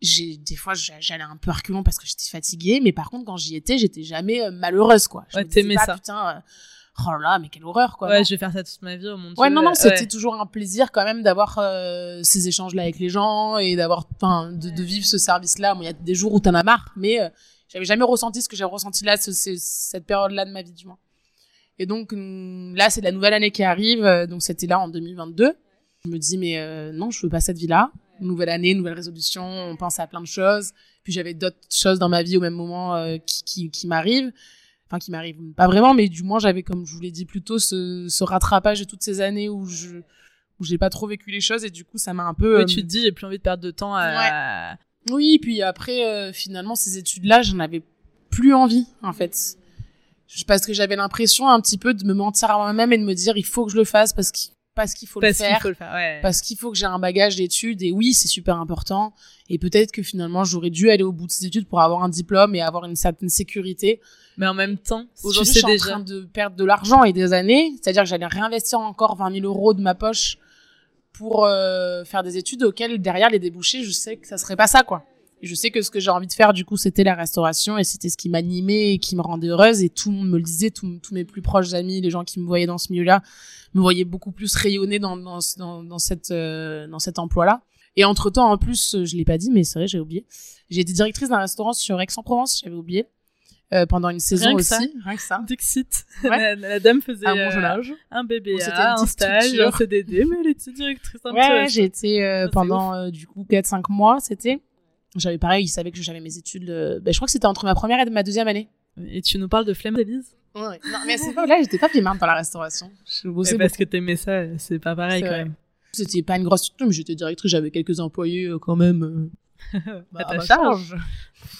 j'ai des fois j'allais un peu reculons parce que j'étais fatiguée. Mais par contre, quand j'y étais, j'étais jamais euh, malheureuse, quoi. Je ouais, ça. Putain, oh là mais quelle horreur quoi. Ouais, je vais faire ça toute ma vie au monde. Ouais, non non, c'était toujours un plaisir quand même d'avoir euh, ces échanges là avec les gens et d'avoir enfin de, de, vivre ce service là. Bon, il y a des jours où t'en as marre, mais euh, j'avais jamais ressenti ce que j'ai ressenti là ce, cette période là de ma vie du moins. Et donc mm, là, c'est la nouvelle année qui arrive, euh, donc c'était là en 2022. Je me dis mais non, je veux pas cette vie là. Nouvelle année, nouvelle résolution, on pense à plein de choses. Puis j'avais d'autres choses dans ma vie au même moment qui, qui, qui m'arrivent enfin qui m'arrive pas vraiment mais du moins j'avais comme je vous l'ai dit plus tôt ce, ce rattrapage de toutes ces années où je où j'ai pas trop vécu les choses et du coup ça m'a un peu oui, tu te dis j'ai plus envie de perdre de temps à oui puis après euh, finalement ces études là j'en avais plus envie en fait. Parce que j'avais l'impression un petit peu de me mentir à moi-même et de me dire il faut que je le fasse parce qu'il parce qu'il faut, le faire, parce qu'il faut que j'ai un bagage d'études et oui c'est super important et peut-être que finalement j'aurais dû aller au bout de ces études pour avoir un diplôme et avoir une certaine sécurité. Mais en même temps aujourd'hui je suis déjà... en train de perdre de l'argent et des années c'est-à-dire que j'allais réinvestir encore 20 000 euros de ma poche pour euh, faire des études auxquelles derrière les débouchés je sais que ça serait pas ça quoi je sais que ce que j'ai envie de faire du coup c'était la restauration et c'était ce qui m'animait et qui me rendait heureuse. Et tout le monde me le disait tous mes plus proches amis les gens qui me voyaient dans ce milieu là me voyais beaucoup plus rayonner dans dans dans, dans cette euh, dans cet emploi là et entre temps en plus je l'ai pas dit mais c'est vrai j'ai oublié. J'ai été directrice d'un restaurant sur Aix-en-Provence j'avais oublié. Euh, pendant une saison aussi. ça. rien que ça. Dixit *laughs* ouais. la, dame faisait un, euh, un bébé un stage un CDD mais elle était directrice ouais, ouais j'ai été euh, pendant euh, du coup 4 5 mois c'était j'avais pareil ils savaient que j'avais mes études ben, je crois que c'était entre ma première et ma deuxième année et tu nous parles de flemme d'Élise Ouais. Non, mais c'est pas *laughs* là, j'étais pas bien dans la restauration. Je bossais parce que t'aimais ça, c'est pas pareil quand même. C'était pas une grosse structure, mais j'étais directrice, j'avais quelques employés euh, quand même. Euh, *laughs* bah, à ta charge.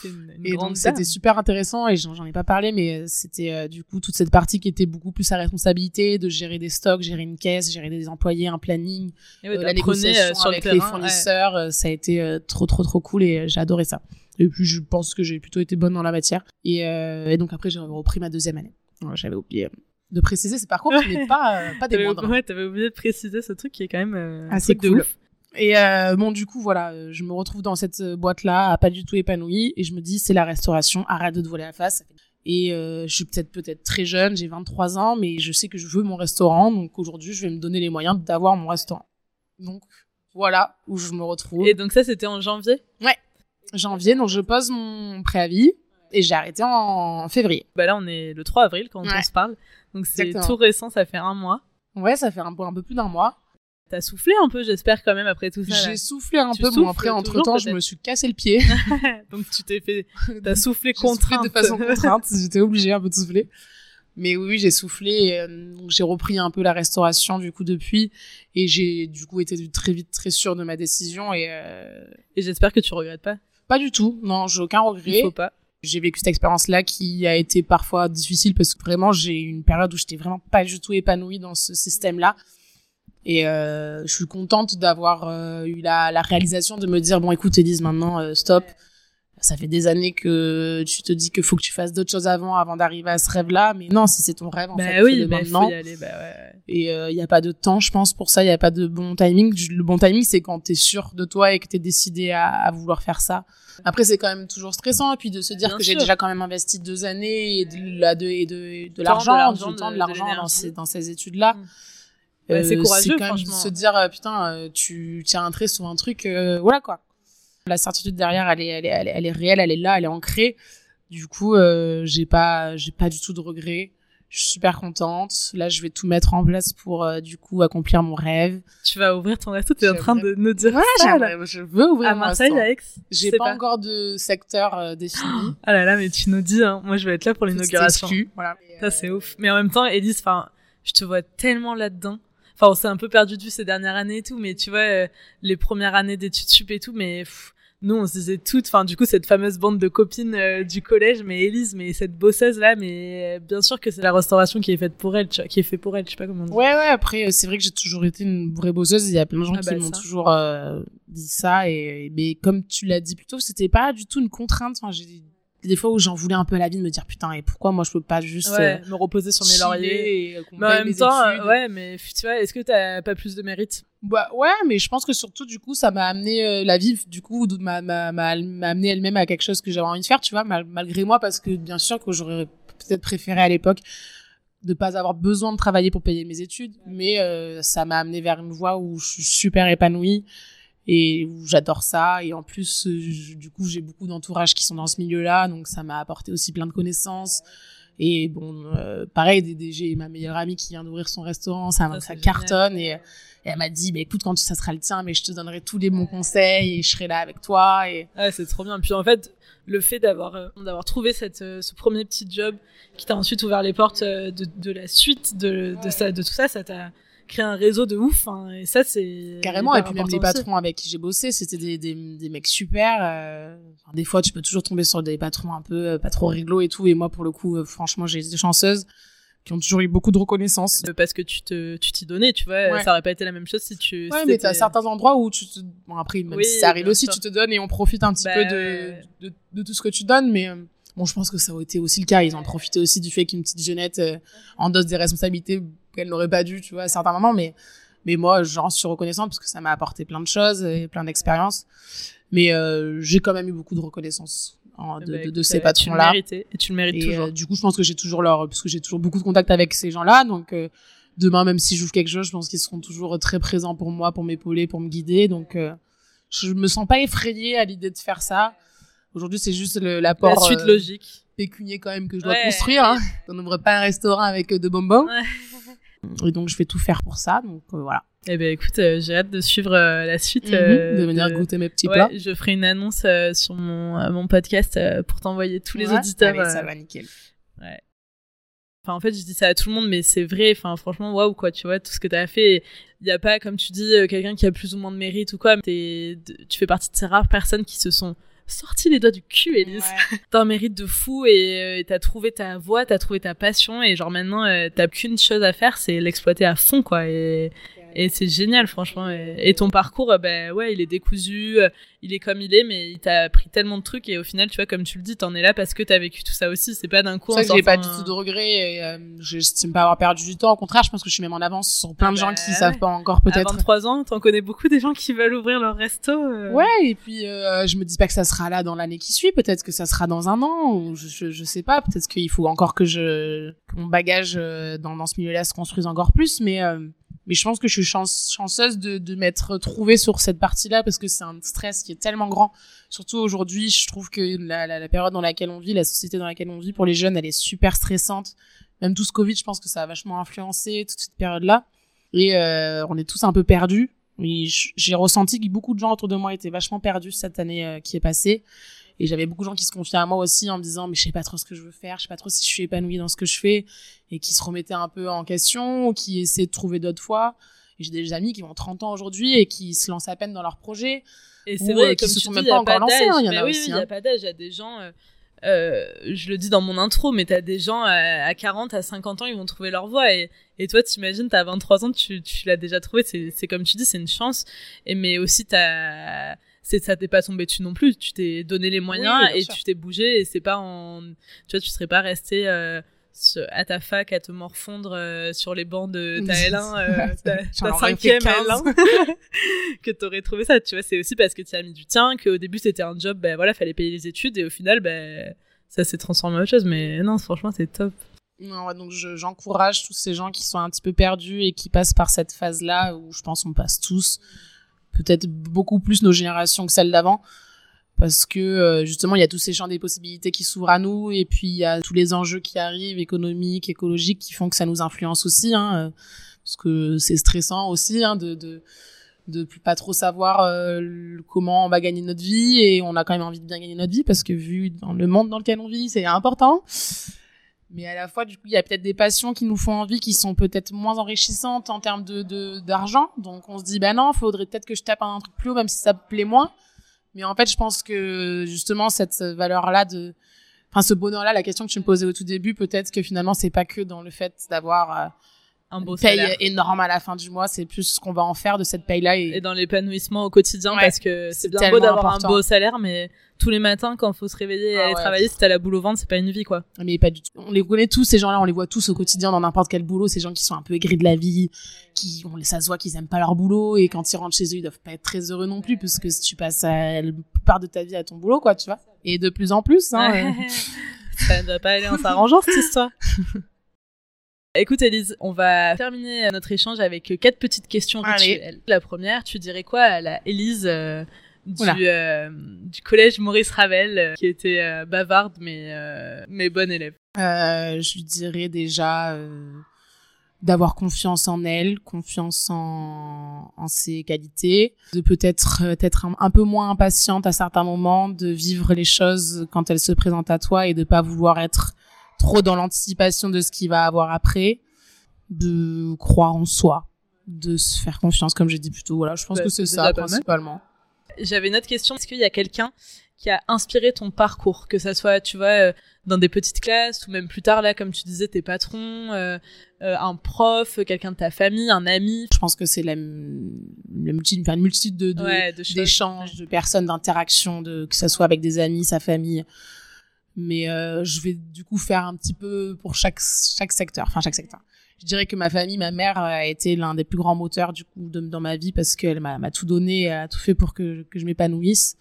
Une, une et donc c'était super intéressant et j'en ai pas parlé, mais euh, c'était euh, du coup toute cette partie qui était beaucoup plus à responsabilité de gérer des stocks, gérer une caisse, gérer des employés, un planning, ouais, la négociation sur avec les fournisseurs. Ça a été trop trop trop cool et j'ai adoré ça. Et puis je pense que j'ai plutôt été bonne dans la matière. Et, et donc après j'ai repris ma deuxième année. J'avais oublié de préciser ce parcours qui n'est *laughs* pas, euh, pas des moindres. Ouais, t'avais oublié de préciser ce truc qui est quand même euh, assez cool. De ouf. Et euh, bon, du coup, voilà, euh, je me retrouve dans cette boîte-là, pas du tout épanouie, et je me dis, c'est la restauration, arrête de te voler la face. Et euh, je suis peut-être peut-être très jeune, j'ai 23 ans, mais je sais que je veux mon restaurant, donc aujourd'hui, je vais me donner les moyens d'avoir mon restaurant. Donc voilà où je me retrouve. Et donc ça, c'était en janvier? Ouais, janvier, donc je pose mon préavis et j'ai arrêté en février. Bah là, on est le 3 avril quand on se parle. Donc c'est tout récent, ça fait un mois. Ouais, ça fait un peu, un peu plus d'un mois. T'as soufflé un peu, j'espère quand même après tout ça. J'ai soufflé un peu, bon après entre temps je me suis cassé le pied. *laughs* Donc tu t'es fait, *laughs* t'as soufflé contrainte. de façon *laughs* contrainte, j'étais obligée un peu de souffler. Mais oui, j'ai soufflé, euh, j'ai repris un peu la restauration du coup depuis, et j'ai du coup été très vite très sûre de ma décision et. Euh... Et j'espère que tu regrettes pas. Pas du tout, non, j'ai aucun regret. Il faut pas j'ai vécu cette expérience-là qui a été parfois difficile parce que vraiment j'ai eu une période où j'étais vraiment pas du tout épanouie dans ce système-là. Et euh, je suis contente d'avoir euh, eu la, la, réalisation de me dire bon écoute Elise maintenant euh, stop, ça fait des années que tu te dis qu'il faut que tu fasses d'autres choses avant avant d'arriver à ce rêve-là. Mais non si c'est ton rêve en bah fait oui, bah, maintenant. faut y aller, bah ouais. et il euh, y a pas de temps je pense pour ça. Il y a pas de bon timing. Le bon timing c'est quand t'es sûr de toi et que t'es décidé à, à vouloir faire ça. Après c'est quand même toujours stressant. Et puis de se dire Bien que j'ai déjà quand même investi deux années et de la de et de, l'argent du temps de- l'argent dans ces dans ces études là Mm. Ouais, c'est courageux, quand même de franchement. se dire euh, putain euh, tu tiens un trait sur un truc euh, voilà quoi la certitude derrière elle est, elle est elle est elle est réelle elle est là elle est ancrée du coup euh, j'ai pas j'ai pas du tout de regrets je suis super contente là je vais tout mettre en place pour euh, du coup accomplir mon rêve Tu vas ouvrir ton resto, t'es en train de nous dire ouais ça, là. je veux ouvrir À mon Marseille, à Aix j'ai pas, encore de secteur euh, défini *gasps* Ah là là, mais tu nous dis, hein. moi je vais être là pour l'inauguration. Voilà Ça c'est ouf. Mais en même temps, Elise, enfin, je te vois tellement là-dedans. Enfin, on s'est un peu perdu de vue ces dernières années et tout, mais tu vois, euh, les premières années d'études sup et tout, mais pff, nous on se disait toutes, enfin du coup cette fameuse bande de copines euh, du collège, mais Elise, mais cette bosseuse là, mais euh, bien sûr que c'est la restauration qui est faite pour elle, tu vois, qui est fait pour elle, je sais pas comment on dit. Ouais, ouais, après, euh, c'est vrai que j'ai toujours été une vraie bosseuse. Il y a plein de gens Ah qui bah, m'ont toujours dit ça. Et, mais comme tu l'as dit plus tôt, c'était pas du tout une contrainte. Enfin, j'ai des fois où j'en voulais un peu à la vie de me dire putain, et pourquoi moi je peux pas juste Ouais, me reposer sur mes lauriers. et, euh, Mais en même mes temps, euh, études. ouais, mais tu vois, est-ce que t'as pas plus de mérite? Bah, ouais, mais je pense que surtout, du coup, ça m'a amené, euh, la vie, du coup, m'a, m'a, m'a, m'a amené elle-même à quelque chose que j'avais envie de faire, tu vois, mal- malgré moi, parce que bien sûr que j'aurais peut-être préféré à l'époque de pas avoir besoin de travailler pour payer mes études, mais euh, ça m'a amené vers une voie où je suis super épanouie et j'adore ça. Et en plus, euh, je- du coup, j'ai beaucoup d'entourage qui sont dans ce milieu-là, donc ça m'a apporté aussi plein de connaissances. Et bon, euh, pareil, j'ai ma meilleure amie qui vient d'ouvrir son restaurant, ça, Ça, cartonne et, et elle m'a dit, bah, écoute, quand ça sera le tien, mais je te donnerai tous les bons conseils et je serai là avec toi. Et Ouais, c'est trop bien. Puis en fait, le fait d'avoir euh, d'avoir trouvé cette euh, ce premier petit job qui t'a ensuite ouvert les portes de, de la suite de de ça de tout ça, ça t'a créé un réseau de ouf. hein. et ça, c'est carrément, et puis même les aussi. patrons avec qui j'ai bossé, c'était des, des, des mecs super. euh, enfin, des fois, tu peux toujours tomber sur des patrons un peu euh, pas trop rigolos et tout. Et moi, pour le coup, euh, franchement, j'ai été chanceuse qui ont toujours eu beaucoup de reconnaissance. Parce que tu te tu t'y donnais, tu vois. Ouais. Ça aurait pas été la même chose si tu. Ouais, si mais t'as certains endroits où tu te... Bon, après, même Oui, si ça arrive aussi, sûr. tu te donnes et on profite un petit Bah, peu de, ouais. de, de tout ce que tu donnes, mais bon, je pense que ça a été aussi le cas. Ils ont profité aussi du fait qu'une petite jeunette euh, endosse des responsabilités qu'elle n'aurait pas dû, tu vois, à certains moments, mais, mais moi, j'en suis reconnaissante parce que ça m'a apporté plein de choses et plein d'expériences. Mais euh, j'ai quand même eu beaucoup de reconnaissance hein, de, Bah, de, de écoute, ces euh, Tu le patrons-là. et tu le mérites Et toujours. euh, du coup, je pense que j'ai toujours leur, parce que j'ai toujours beaucoup de contact avec ces gens-là, donc euh, demain, même si j'ouvre quelque chose, je pense qu'ils seront toujours très présents pour moi, pour m'épauler, pour me guider. Donc, euh, je me sens pas effrayée à l'idée de faire ça. Aujourd'hui, c'est juste le- La l'apport suite euh, logique. pécunier quand même que je dois Ouais. construire. Hein. *laughs* On n'ouvre pas un restaurant avec euh, de bonbons. Ouais. *laughs* Et donc, je vais tout faire pour ça. Donc, euh, voilà. Eh ben écoute, euh, j'ai hâte de suivre euh, la suite. Mhm, euh, de venir de- goûter mes petits Ouais, plats. je ferai une annonce sur mon, mon podcast pour t'envoyer tous les Ouais. auditeurs. Allez, ça va nickel. Enfin, en fait, je dis ça à tout le monde, mais c'est vrai. Enfin, franchement, waouh, quoi, tu vois, tout ce que t'as fait. Il y a pas, comme tu dis, quelqu'un qui a plus ou moins de mérite ou quoi. Mais tu fais partie de ces rares personnes qui se sont sorties les doigts du cul, Elise. Ouais. *laughs* T'as un mérite de fou et euh, et t'as trouvé ta voie, t'as trouvé ta passion et genre maintenant, euh, t'as qu'une chose à faire, c'est l'exploiter à fond, quoi. Et, et c'est génial, franchement. Et, et ton parcours, euh, ben ouais, il est décousu, euh, il est comme il est, mais il t'a appris tellement de trucs et au final, tu vois, comme tu le dis, t'en es là parce que t'as vécu tout ça aussi. C'est pas d'un coup. C'est j'ai pas du tout de regrets et euh, j'estime pas avoir perdu du temps. Au contraire, je pense que je suis même en avance sur plein Ah de gens bah, qui ouais. savent pas encore À peut-être. 23 ans, t'en connais beaucoup des gens qui veulent ouvrir leur resto. euh. Ouais, et puis euh, je me dis pas que ça sera là dans l'année qui suit, peut-être que ça sera dans un an, ou je, je, je sais pas, peut-être qu'il faut encore que je que mon bagage dans, dans ce milieu-là se construise encore plus, mais mais je pense que je suis chance, chanceuse de, m'être trouvée sur cette partie-là parce que c'est un stress qui est tellement grand. Surtout aujourd'hui, je trouve que la, période dans laquelle on vit, la société dans laquelle on vit pour les jeunes, elle est super stressante. Même tout ce Covid, je pense que ça a vachement influencé toute cette période-là. Et euh, on est tous un peu perdus. J'ai ressenti que beaucoup de gens autour de moi étaient vachement perdus cette année euh, qui est passée. Et j'avais beaucoup de gens qui se confiaient à moi aussi en me disant, mais je sais pas trop ce que je veux faire, je sais pas trop si je suis épanouie dans ce que je fais, et qui se remettaient un peu en question, ou qui essaient de trouver d'autres voies. Et j'ai des amis qui ont 30 ans aujourd'hui et qui se lancent à peine dans leur projet. Et c'est vrai, euh, qui se sont dis, même pas encore lancés, d'âge. hein, il y en a oui, aussi, oui, il hein. y a pas d'âge. Il y a des gens, euh, euh, je le dis dans mon intro, mais t'as des gens à, à 40, à 50 ans, ils vont trouver leur voie. Et, et toi, t'imagines, t'as 23 ans, tu, tu l'as déjà trouvé. C'est, c'est comme tu dis, c'est une chance. Et, mais aussi, t'as, c'est ça t'est pas tombé dessus non plus. Tu t'es donné les moyens Oui, et sûr. tu t'es bougé et c'est pas en, tu vois, tu serais pas resté euh, à ta fac à te morfondre euh, sur les bancs de ta *laughs* L1, euh, ta, ta cinquième 15. L1, *laughs* que t'aurais trouvé ça. Tu vois, c'est aussi parce que tu as mis du tien, qu'au début c'était un job, ben voilà, fallait payer les études et au final, ben ça s'est transformé en autre chose. Mais non, franchement, c'est top. Non, donc je- j'encourage tous ces gens qui sont un petit peu perdus et qui passent par cette phase-là où je pense on passe tous, peut-être beaucoup plus nos générations que celles d'avant, parce que euh, justement il y a tous ces champs des possibilités qui s'ouvrent à nous et puis il y a tous les enjeux qui arrivent, économiques, écologiques, qui font que ça nous influence aussi, hein, euh, parce que c'est stressant aussi hein, de, de de pas trop savoir euh, comment on va gagner notre vie et on a quand même envie de bien gagner notre vie parce que vu dans le monde dans lequel on vit c'est important mais à la fois du coup il y a peut-être des passions qui nous font envie qui sont peut-être moins enrichissantes en termes de de- d'argent. Donc on se dit bah non faudrait peut-être que je tape un truc plus haut même si ça me plaît moins. Mais en fait je pense que justement cette valeur là de enfin ce bonheur là la question que tu me posais au tout début peut-être que finalement c'est pas que dans le fait d'avoir euh, Un beau une paye salaire. énorme à la fin du mois c'est plus ce qu'on va en faire de cette paye là et, Et dans l'épanouissement au quotidien, Ouais. parce que c'est bien beau d'avoir un beau salaire, mais tous les matins, quand faut se réveiller et Ah aller ouais. travailler, si t'as la boule au ventre, c'est pas une vie, quoi. mais pas du tout. On les connaît tous, ces gens-là, on les voit tous au quotidien dans n'importe quel boulot, ces gens qui sont un peu aigris de la vie, qui, on, ça se voit qu'ils aiment pas leur boulot, et quand ils rentrent chez eux, ils doivent pas être très heureux non plus, parce que si tu passes à, la plupart de ta vie à ton boulot, quoi, tu vois. Et de plus en plus, hein. *laughs* ça ne doit pas aller en s'arrangeant, cette histoire. *laughs* Écoute, Elise, on va terminer notre échange avec quatre petites questions Allez. rituelles. La première, tu dirais quoi à la Elise euh, du, euh, collège Maurice Ravel, euh, qui était euh, bavarde, mais, euh, mais bonne élève? Euh, je lui dirais déjà euh, d'avoir confiance en elle, confiance en, en ses qualités, de peut-être euh, être un, un peu moins impatiente à certains moments, de vivre les choses quand elles se présentent à toi et de pas vouloir être trop dans l'anticipation de ce qu'il va avoir après, de croire en soi, de se faire confiance comme j'ai dit plus tôt. Voilà, je pense Bah, que c'est ça principalement. J'avais une autre question. Est-ce qu'il y a quelqu'un qui a inspiré ton parcours, que ça soit, tu vois, euh, dans des petites classes ou même plus tard, là, comme tu disais, tes patrons, euh, euh, un prof, quelqu'un de ta famille, un ami, Je pense que c'est la, la multi, enfin, une multitude de, de, ouais, de d'échanges, de personnes, d'interactions, de que ça soit avec des amis, sa famille. Mais euh, je vais du coup faire un petit peu pour chaque chaque secteur, enfin chaque secteur. Je dirais que ma famille, ma mère a été l'un des plus grands moteurs du coup de, dans ma vie parce qu'elle m'a tout donné, elle a tout fait pour que que je m'épanouisse.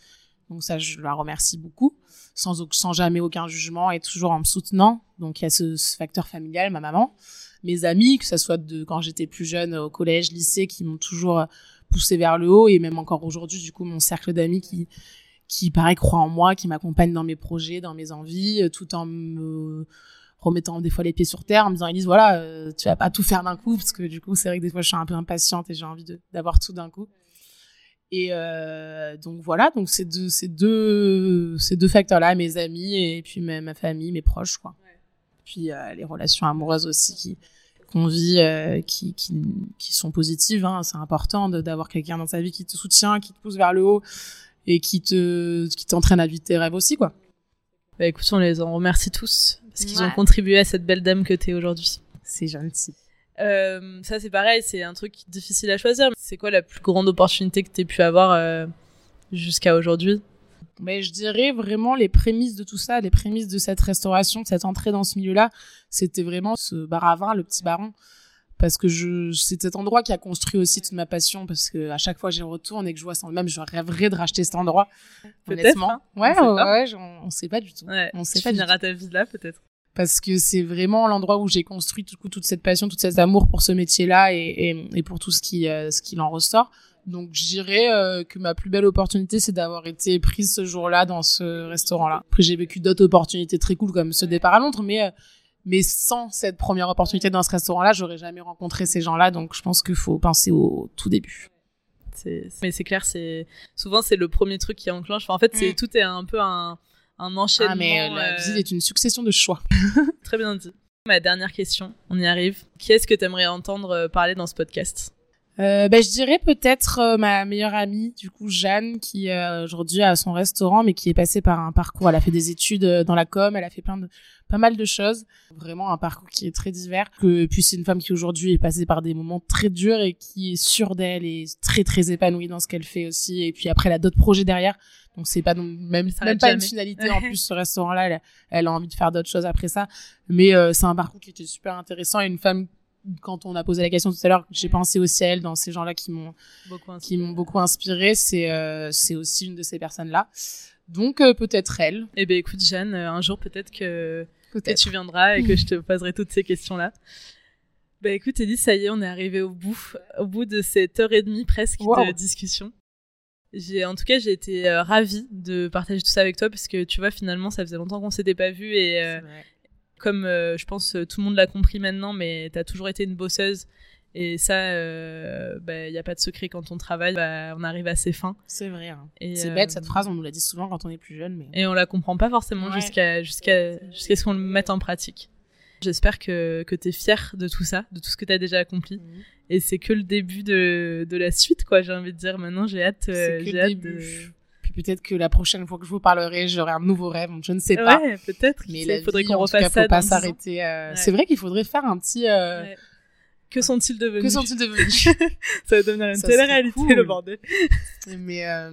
Donc ça, je la remercie beaucoup, sans sans jamais aucun jugement et toujours en me soutenant. Donc il y a ce, ce facteur familial, ma maman, mes amis, que ça soit de quand j'étais plus jeune au collège, lycée, qui m'ont toujours poussé vers le haut et même encore aujourd'hui du coup mon cercle d'amis qui qui pareil croit en moi qui m'accompagne dans mes projets dans mes envies euh, tout en me remettant des fois les pieds sur terre en me disant Elise voilà euh, tu vas pas tout faire d'un coup parce que du coup c'est vrai que des fois je suis un peu impatiente et j'ai envie d'avoir tout d'un coup et euh, donc voilà donc ces deux ces deux ces deux facteurs là mes amis et puis ma, ma famille mes proches quoi puis euh, les relations amoureuses aussi qui qu'on vit euh, qui, qui, qui sont positives. Hein. C'est important d'avoir quelqu'un dans sa vie qui te soutient, qui te pousse vers le haut et qui te qui t'entraîne à vivre tes rêves aussi quoi. Bah écoute, on les en remercie tous parce qu'ils ont contribué à cette belle dame que t'es aujourd'hui. C'est gentil. Euh, ça c'est pareil, c'est un truc difficile à choisir. C'est quoi la plus grande opportunité que t'aies pu avoir euh, jusqu'à aujourd'hui? Mais je dirais vraiment les prémices de tout ça, les prémices de cette restauration, de cette entrée dans ce milieu-là, c'était vraiment ce bar à vin, le petit baron. Parce que je, c'est cet endroit qui a construit aussi toute ma passion, parce que à chaque fois que j'y retourne et que je vois ça, même je rêverais de racheter cet endroit. Honnêtement. hein. ouais, On ouais, on sait pas du tout. Ouais, On sait tu pas finiras ta vie là peut-être. parce que c'est vraiment l'endroit où j'ai construit tout, toute cette passion, tout cet amour pour ce métier-là et, et, et pour tout ce qui, euh, ce qu'il en ressort. Donc je dirais euh, que ma plus belle opportunité, c'est d'avoir été prise ce jour-là dans ce restaurant-là. Après j'ai vécu d'autres opportunités très cool comme ce départ à Londres, mais euh, mais sans cette première opportunité dans ce restaurant-là, j'aurais jamais rencontré ces gens-là. Donc je pense qu'il faut penser au tout début. Mais c'est clair, c'est souvent c'est le premier truc qui enclenche. Enfin, en fait, c'est Mm. tout est un peu un, un enchaînement. Ah mais euh, la euh, visite est une succession de choix. *laughs* Très bien dit. Ma dernière question, on y arrive. Qui est-ce que tu aimerais entendre euh, parler dans ce podcast? Euh, ben, je dirais peut-être euh, ma meilleure amie, du coup Jeanne, qui euh, aujourd'hui a son restaurant, mais qui est passée par un parcours. Elle a fait des études euh, dans la com, elle a fait plein de, pas mal de choses. Vraiment un parcours qui est très divers. Que, puis c'est une femme qui aujourd'hui est passée par des moments très durs et qui est sûre d'elle et très très épanouie dans ce qu'elle fait aussi. Et puis après, elle a d'autres projets derrière. Donc c'est pas non, même, Ça même pas une finalité *laughs* en plus ce restaurant-là. Elle a envie de faire d'autres choses après ça. Mais euh, c'est un parcours qui était super intéressant et une femme quand on a posé la question tout à l'heure, j'ai pensé aussi à elle dans ces gens-là qui m'ont Beaucoup qui m'ont beaucoup inspiré. C'est euh, c'est aussi une de ces personnes-là. Donc euh, peut-être elle. Eh ben écoute Jeanne, euh, un jour peut-être que, que Peut-être. tu viendras et que je te *laughs* poserai toutes ces questions-là. Bah écoute Elise, ça y est, on est arrivé au bout, au bout de cette heure et demie presque de discussion. J'ai, en tout cas, j'ai été euh, ravie de partager tout ça avec toi parce que tu vois, finalement, ça faisait longtemps qu'on s'était pas vu et euh. Comme euh, je pense euh, tout le monde l'a compris maintenant, mais t'as toujours été une bosseuse et ça, il n'y a pas de secret quand on travaille, bah, on arrive à ses fins. C'est vrai. hein. Et, C'est euh, bête cette phrase, on nous l'a dit souvent quand on est plus jeune, mais et on la comprend pas forcément Ouais. jusqu'à jusqu'à jusqu'à ce qu'on le mette en pratique. J'espère que que t'es fier de tout ça, de tout ce que t'as déjà accompli. Mhm. Et c'est que le début de de la suite, quoi. J'ai envie de dire. Maintenant, j'ai hâte. euh, j'ai hâte de. Peut-être que la prochaine fois que je vous parlerai, j'aurai un nouveau rêve. Je ne sais pas. Ouais, peut-être. Mais Il il faudrait qu'on en tout cas, refasse faut ça. pas s'arrêter. euh, Ouais. C'est vrai qu'il faudrait faire un petit. euh, Ouais. Que sont-ils devenus? Que sont-ils *laughs* devenus? Ça va devenir une Ça télé-réalité, cool. le bordel. *laughs* Mais euh,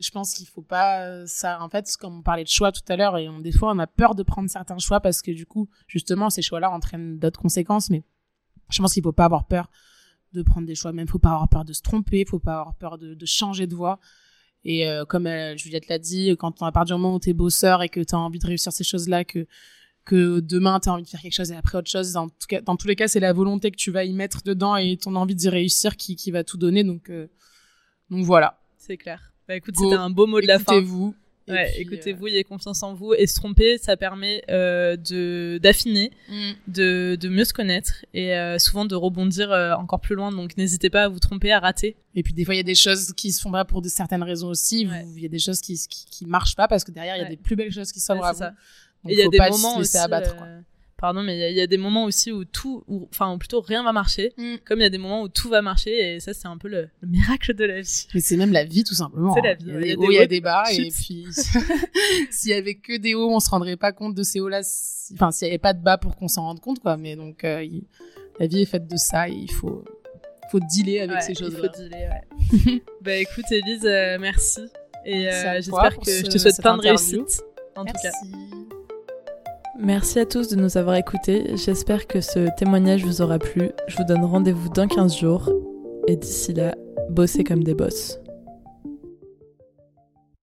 je pense qu'il faut pas ça. En fait, comme on parlait de choix tout à l'heure, et on, des fois on a peur de prendre certains choix parce que du coup, justement, ces choix-là entraînent d'autres conséquences. Mais je pense qu'il faut pas avoir peur de prendre des choix. Même faut pas avoir peur de se tromper, faut pas avoir peur de, de changer de voie. Et euh, comme euh, Juliette l'a dit, quand a partir du moment où t'es bosseur et que t'as envie de réussir ces choses-là, que que demain t'as envie de faire quelque chose et après autre chose, dans, tout cas, dans tous les cas, c'est la volonté que tu vas y mettre dedans et ton envie d'y réussir qui, qui va tout donner. Donc euh, donc voilà. C'est clair. Bah écoute, c'était un beau mot de la fin. Écoutez-vous. Ouais, écoutez-vous, ayez confiance en vous et se tromper, ça permet euh, de d'affiner, euh, de, de mieux se connaître et euh, souvent de rebondir euh, encore plus loin. Donc n'hésitez pas à vous tromper, à rater. Et puis des fois, il y a des choses qui se font pas pour de certaines raisons aussi. Ouais. Il y a des choses qui, qui, qui marchent pas parce que derrière, il y a Ouais. des plus belles choses qui s'ouvrent à vous. ça. Donc, Et il y a des moments aussi. abattre. Quoi. euh, Pardon, mais il y a- il y, a des moments aussi où tout, où- enfin, ou plutôt rien va marcher, Mm. comme il y a des moments où tout va marcher, et ça, c'est un peu le, le miracle de la vie. Mais c'est même la vie, tout simplement. C'est la vie. Il y a Il y des a hauts, des il y a des bas. Et puis, *laughs* s'il y avait que des hauts, on se rendrait pas compte de ces hauts-là. Enfin, s'il y avait pas de bas pour qu'on s'en rende compte, quoi. Mais donc, euh, il- la vie est faite de ça et il faut, faut dealer avec Ouais, ces il choses-là. faut dealer, ouais. *laughs* bah écoute, Elise, euh, merci. Et Merci euh, j'espère que ce- je te souhaite plein de réussite. En tout cas. Merci. À tous de nous avoir écoutés. J'espère que ce témoignage vous aura plu. Je vous donne rendez-vous dans 15 jours. Et d'ici là, bossez comme des boss.